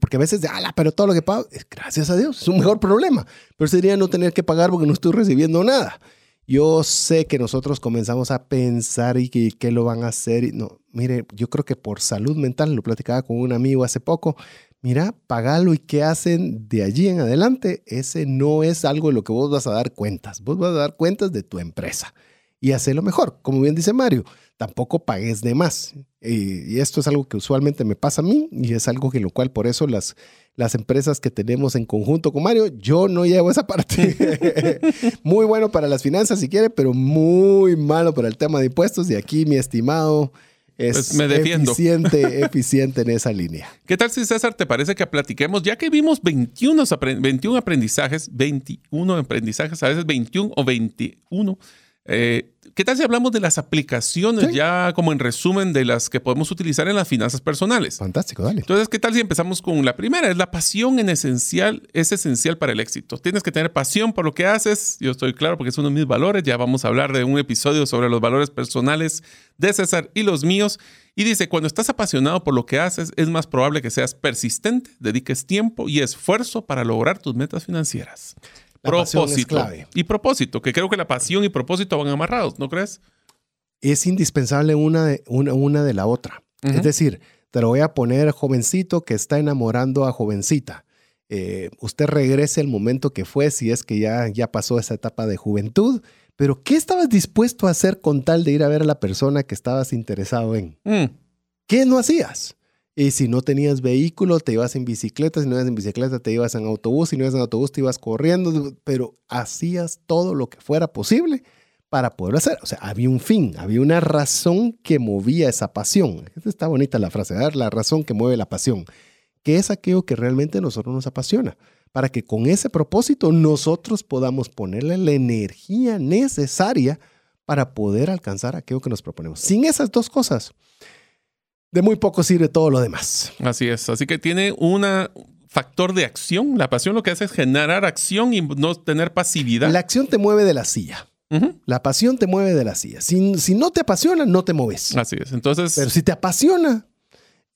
Porque a veces, ala, pero todo lo que pago, es gracias a Dios, es un mejor problema. Pero sería no tener que pagar porque no estoy recibiendo nada. Yo sé que nosotros comenzamos a pensar y que, lo van a hacer. No, mire, yo creo que por salud mental, lo platicaba con un amigo hace poco, mira, pagalo y qué hacen de allí en adelante, ese no es algo de lo que vos vas a dar cuentas. Vos vas a dar cuentas de tu empresa y hacerlo mejor. Como bien dice Mario, tampoco pagues de más. Y, esto es algo que usualmente me pasa a mí y es algo que lo cual por eso las, las empresas que tenemos en conjunto con Mario, yo no llevo esa parte. muy bueno para las finanzas si quiere, pero muy malo para el tema de impuestos. Y aquí mi estimado es pues me defiendo. eficiente, eficiente en esa línea. ¿Qué tal si César te parece que platiquemos, ya que vimos 21, 21 aprendizajes, 21 aprendizajes, a veces 21 o 21 eh, ¿Qué tal si hablamos de las aplicaciones ya como en resumen de las que podemos utilizar en las finanzas personales? Fantástico, dale. Entonces, ¿qué tal si empezamos con la primera? Es la pasión en esencial, es esencial para el éxito. Tienes que tener pasión por lo que haces. Yo estoy claro porque es uno de mis valores. Ya vamos a hablar de un episodio sobre los valores personales de César y los míos. Y dice, cuando estás apasionado por lo que haces, es más probable que seas persistente, dediques tiempo y esfuerzo para lograr tus metas financieras propósito. Y propósito, que creo que la pasión y propósito van amarrados, ¿no crees? Es indispensable una de, una, una de la otra. Es decir, te lo voy a poner jovencito que está enamorando a jovencita. Eh, usted regrese al momento que fue, si es que ya, ya pasó esa etapa de juventud, pero ¿qué estabas dispuesto a hacer con tal de ir a ver a la persona que estabas interesado en? Mm. ¿Qué no hacías? Y si no tenías vehículo, te ibas en bicicleta, si no ibas en bicicleta, te ibas en autobús, si no ibas en autobús, te ibas corriendo, pero hacías todo lo que fuera posible para poder hacer. O sea, había un fin, había una razón que movía esa pasión. está bonita la frase, la razón que mueve la pasión, que es aquello que realmente a nosotros nos apasiona, para que con ese propósito nosotros podamos ponerle la energía necesaria para poder alcanzar aquello que nos proponemos. Sin esas dos cosas, de muy poco sirve todo lo demás. Así es. Así que tiene un factor de acción. La pasión lo que hace es generar acción y no tener pasividad. La acción te mueve de la silla. La pasión te mueve de la silla. Si, si, no te apasiona, no te mueves. Así es. Entonces. Pero si te apasiona.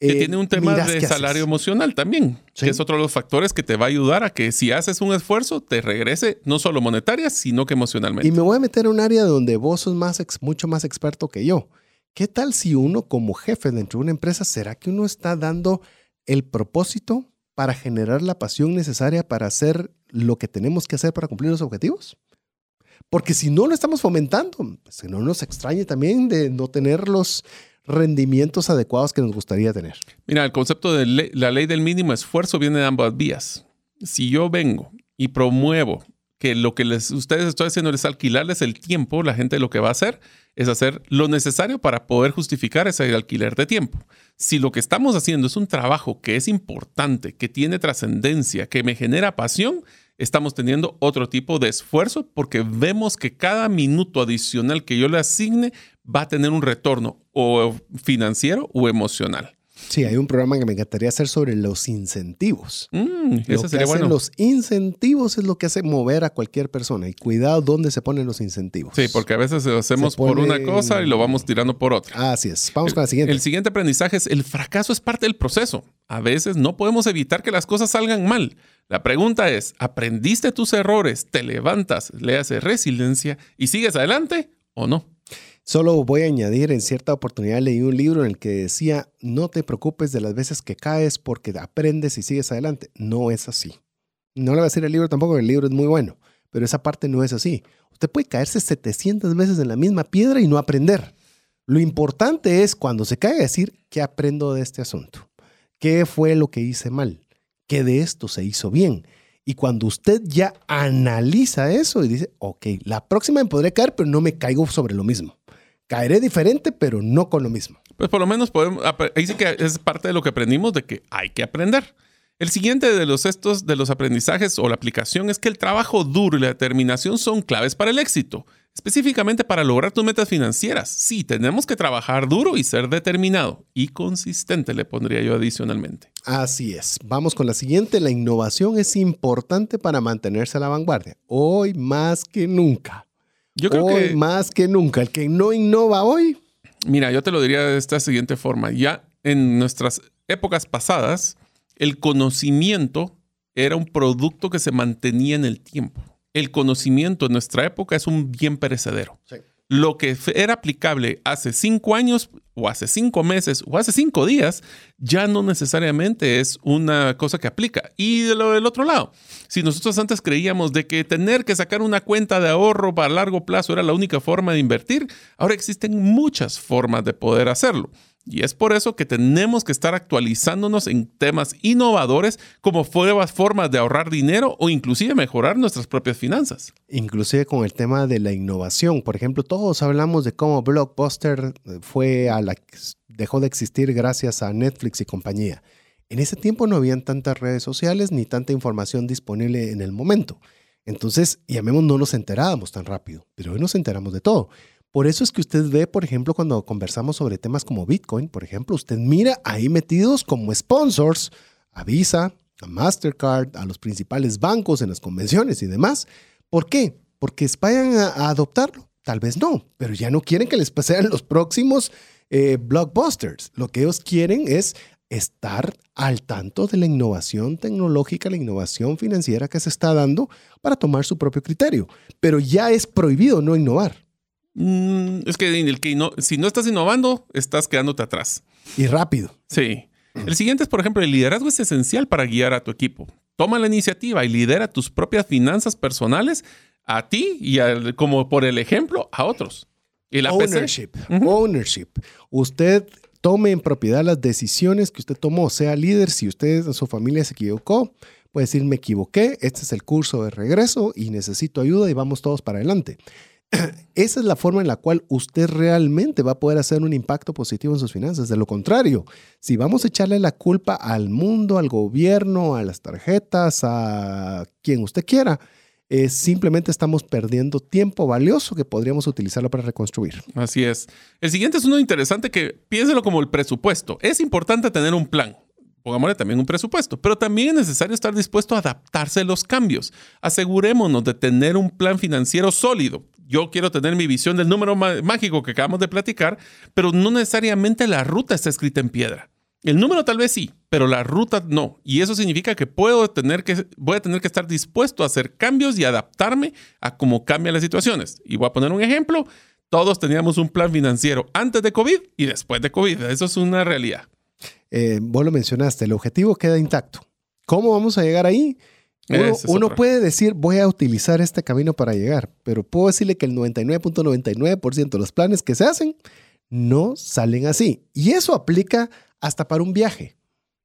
Que tiene un tema de salario emocional también, que es otro de los factores que te va a ayudar a que si haces un esfuerzo te regrese no solo monetaria, sino que emocionalmente. Y me voy a meter en un área donde vos sos más mucho más experto que yo. ¿Qué tal si uno como jefe dentro de una empresa, será que uno está dando el propósito para generar la pasión necesaria para hacer lo que tenemos que hacer para cumplir los objetivos? Porque si no lo estamos fomentando, pues que no nos extrañe también de no tener los rendimientos adecuados que nos gustaría tener. Mira, el concepto de la ley del mínimo esfuerzo viene de ambas vías. Si yo vengo y promuevo que lo que les, ustedes están haciendo es alquilarles el tiempo, la gente lo que va a hacer es hacer lo necesario para poder justificar ese alquiler de tiempo. Si lo que estamos haciendo es un trabajo que es importante, que tiene trascendencia, que me genera pasión, estamos teniendo otro tipo de esfuerzo porque vemos que cada minuto adicional que yo le asigne va a tener un retorno o financiero o emocional. Sí, hay un programa que me encantaría hacer sobre los incentivos. Mm, eso sería bueno. Los incentivos es lo que hace mover a cualquier persona. Y cuidado dónde se ponen los incentivos. Sí, porque a veces lo hacemos por una cosa y lo vamos tirando por otra. Así es. Vamos con la siguiente. El siguiente aprendizaje es el fracaso es parte del proceso. A veces no podemos evitar que las cosas salgan mal. La pregunta es, ¿aprendiste tus errores, te levantas, le haces resiliencia y sigues adelante o no? Solo voy a añadir, en cierta oportunidad leí un libro en el que decía, no te preocupes de las veces que caes porque aprendes y sigues adelante. No es así. No le voy a decir el libro tampoco, el libro es muy bueno, pero esa parte no es así. Usted puede caerse 700 veces en la misma piedra y no aprender. Lo importante es cuando se cae decir, ¿qué aprendo de este asunto? ¿Qué fue lo que hice mal? ¿Qué de esto se hizo bien? Y cuando usted ya analiza eso y dice, ok, la próxima me podré caer, pero no me caigo sobre lo mismo. Caeré diferente, pero no con lo mismo. Pues por lo menos podemos, ahí sí que es parte de lo que aprendimos de que hay que aprender. El siguiente de los estos de los aprendizajes o la aplicación es que el trabajo duro y la determinación son claves para el éxito, específicamente para lograr tus metas financieras. Sí, tenemos que trabajar duro y ser determinado y consistente, le pondría yo adicionalmente. Así es. Vamos con la siguiente. La innovación es importante para mantenerse a la vanguardia, hoy más que nunca. Yo creo hoy que más que nunca. El que no innova hoy, Mira, yo te lo diría de esta siguiente forma. Ya en nuestras épocas pasadas, el conocimiento era un producto que se mantenía en el tiempo. El conocimiento en nuestra época es un bien perecedero. Lo que era aplicable hace cinco años o hace cinco meses o hace cinco días ya no necesariamente es una cosa que aplica. Y de lo del otro lado, si nosotros antes creíamos de que tener que sacar una cuenta de ahorro para largo plazo era la única forma de invertir, ahora existen muchas formas de poder hacerlo. Y es por eso que tenemos que estar actualizándonos en temas innovadores como nuevas formas de ahorrar dinero o inclusive mejorar nuestras propias finanzas. inclusive con el tema de la innovación. Por ejemplo, todos hablamos de cómo Blockbuster eh, fue a la dejó de existir gracias a Netflix y compañía. En ese tiempo no habían tantas redes sociales ni tanta información disponible en el momento. Entonces, llamemos, no nos enterábamos tan rápido, pero hoy nos enteramos de todo. Por eso es que usted ve, por ejemplo, cuando conversamos sobre temas como Bitcoin, por ejemplo, usted mira ahí metidos como sponsors a Visa, a Mastercard, a los principales bancos en las convenciones y demás. ¿Por qué? Porque vayan a, adoptarlo. Tal vez no, pero ya no quieren que les sean los próximos eh, blockbusters. Lo que ellos quieren es estar al tanto de la innovación tecnológica, la innovación financiera que se está dando para tomar su propio criterio. Pero ya es prohibido no innovar. Mm, es que, el que no- si no estás innovando, estás quedándote atrás. Y rápido. Sí. El siguiente es, por ejemplo, el liderazgo es esencial para guiar a tu equipo. Toma la iniciativa y lidera tus propias finanzas personales a ti y como por el ejemplo a otros. Y la Ownership. Ownership. Usted tome en propiedad las decisiones que usted tomó, sea líder, si usted en su familia se equivocó, puede decir me equivoqué, este es el curso de regreso y necesito ayuda y vamos todos para adelante. Esa es la forma en la cual usted realmente va a poder hacer un impacto positivo en sus finanzas. De lo contrario, si vamos a echarle la culpa al mundo, al gobierno, a las tarjetas, a quien usted quiera, simplemente estamos perdiendo tiempo valioso que podríamos utilizarlo para reconstruir. Así es. El siguiente es uno interesante que piénselo como el presupuesto. Es importante tener un plan. Pongámosle también un presupuesto, pero también es necesario estar dispuesto a adaptarse a los cambios. Asegurémonos de tener un plan financiero sólido. Yo quiero tener mi visión del número má- mágico que acabamos de platicar, pero no necesariamente la ruta está escrita en piedra. El número tal vez sí, pero la ruta no. Y eso significa que puedo tener que, voy a tener que estar dispuesto a hacer cambios y adaptarme a cómo cambian las situaciones. Y voy a poner un ejemplo. Todos teníamos un plan financiero antes de COVID y después de COVID. Eso es una realidad. Eh, vos lo mencionaste, el objetivo queda intacto. ¿Cómo vamos a llegar ahí? Uno, uno puede decir, voy a utilizar este camino para llegar, pero puedo decirle que el 99.99% de los planes que se hacen no salen así. Y eso aplica hasta para un viaje.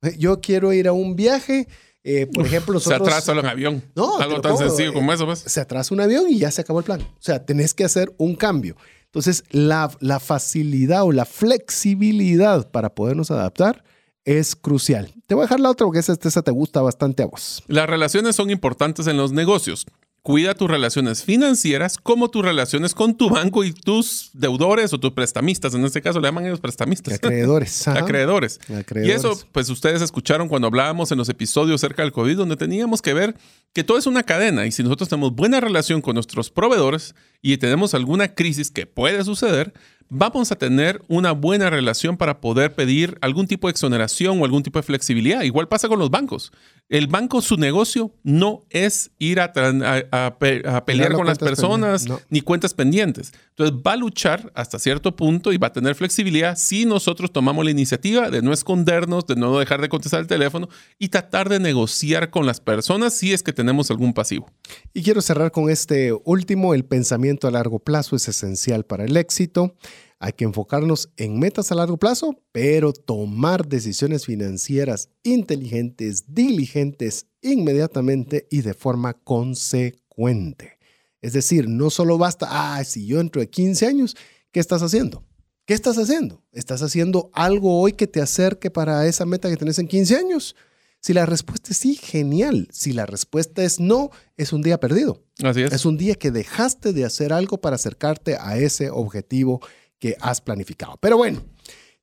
Eh, Yo quiero ir a un viaje, eh, por ejemplo, Se nosotros... atrasa en avión. No, Algo tan pongo, sencillo eh, como eso, pues. se atrasa un avión y ya se acabó el plan. O sea, tenés que hacer un cambio. Entonces, la, la facilidad o la flexibilidad para podernos adaptar es crucial. Te voy a dejar la otra porque esa, esa te gusta bastante a vos. Las relaciones son importantes en los negocios. Cuida tus relaciones financieras como tus relaciones con tu banco y tus deudores o tus prestamistas. En este caso le llaman ellos prestamistas. Acreedores. Acreedores. Acreedores. Y eso, pues ustedes escucharon cuando hablábamos en los episodios cerca del COVID, donde teníamos que ver que todo es una cadena y si nosotros tenemos buena relación con nuestros proveedores y tenemos alguna crisis que puede suceder, vamos a tener una buena relación para poder pedir algún tipo de exoneración o algún tipo de flexibilidad. Igual pasa con los bancos. El banco, su negocio no es ir a, pelear con las personas ni cuentas pendientes. Entonces va a luchar hasta cierto punto y va a tener flexibilidad si nosotros tomamos la iniciativa de no escondernos, de no dejar de contestar el teléfono y tratar de negociar con las personas si es que tenemos algún pasivo. Y quiero cerrar con este último. El pensamiento a largo plazo es esencial para el éxito. Hay que enfocarnos en metas a largo plazo, pero tomar decisiones financieras inteligentes, diligentes, inmediatamente y de forma consecuente. Es decir, no solo basta, ah, si yo entro de 15 años, ¿qué estás haciendo? ¿Qué estás haciendo? ¿Estás haciendo algo hoy que te acerque para esa meta que tenés en 15 años? Si la respuesta es sí, genial. Si la respuesta es no, es un día perdido. Así es. Es un día que dejaste de hacer algo para acercarte a ese objetivo que has planificado. Pero bueno,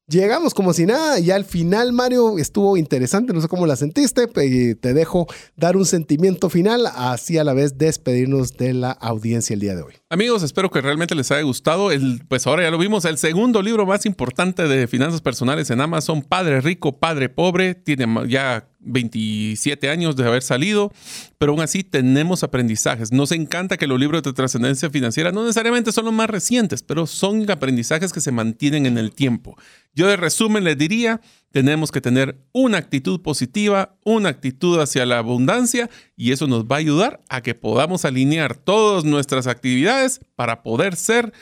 llegamos como si nada y al final, Mario, estuvo interesante, no sé cómo la sentiste, te dejo dar un sentimiento final, así a la vez despedirnos de la audiencia el día de hoy. Amigos, espero que realmente les haya gustado. El, pues ahora ya lo vimos, el segundo libro más importante de finanzas personales en Amazon, Padre Rico, Padre Pobre, tiene ya 27 años de haber salido, pero aún así tenemos aprendizajes. Nos encanta que los libros de trascendencia financiera no necesariamente son los más recientes, pero son aprendizajes que se mantienen en el tiempo. Yo de resumen les diría, tenemos que tener una actitud positiva, una actitud hacia la abundancia y eso nos va a ayudar a que podamos alinear todas nuestras actividades para poder ser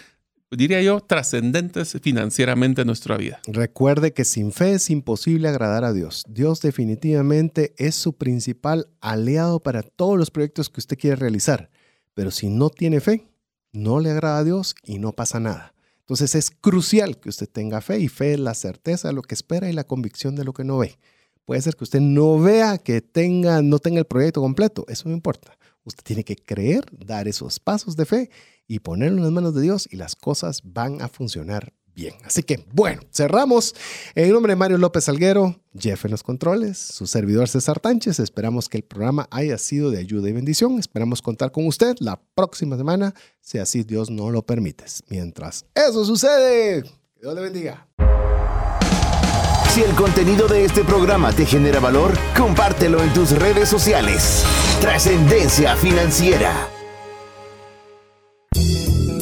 diría yo, trascendentes financieramente en nuestra vida. Recuerde que sin fe es imposible agradar a Dios. Dios definitivamente es su principal aliado para todos los proyectos que usted quiere realizar. Pero si no tiene fe, no le agrada a Dios y no pasa nada. Entonces es crucial que usted tenga fe y fe es la certeza de lo que espera y la convicción de lo que no ve. Puede ser que usted no vea que tenga, no tenga el proyecto completo, eso no importa. Usted tiene que creer, dar esos pasos de fe y ponerlo en las manos de Dios y las cosas van a funcionar bien. Así que, bueno, cerramos. En nombre de Mario López Alguero, Jeff en los controles, su servidor César Tánchez, esperamos que el programa haya sido de ayuda y bendición. Esperamos contar con usted la próxima semana, si así Dios no lo permite. Mientras eso sucede, Dios le bendiga. Si el contenido de este programa te genera valor, compártelo en tus redes sociales. Trascendencia financiera.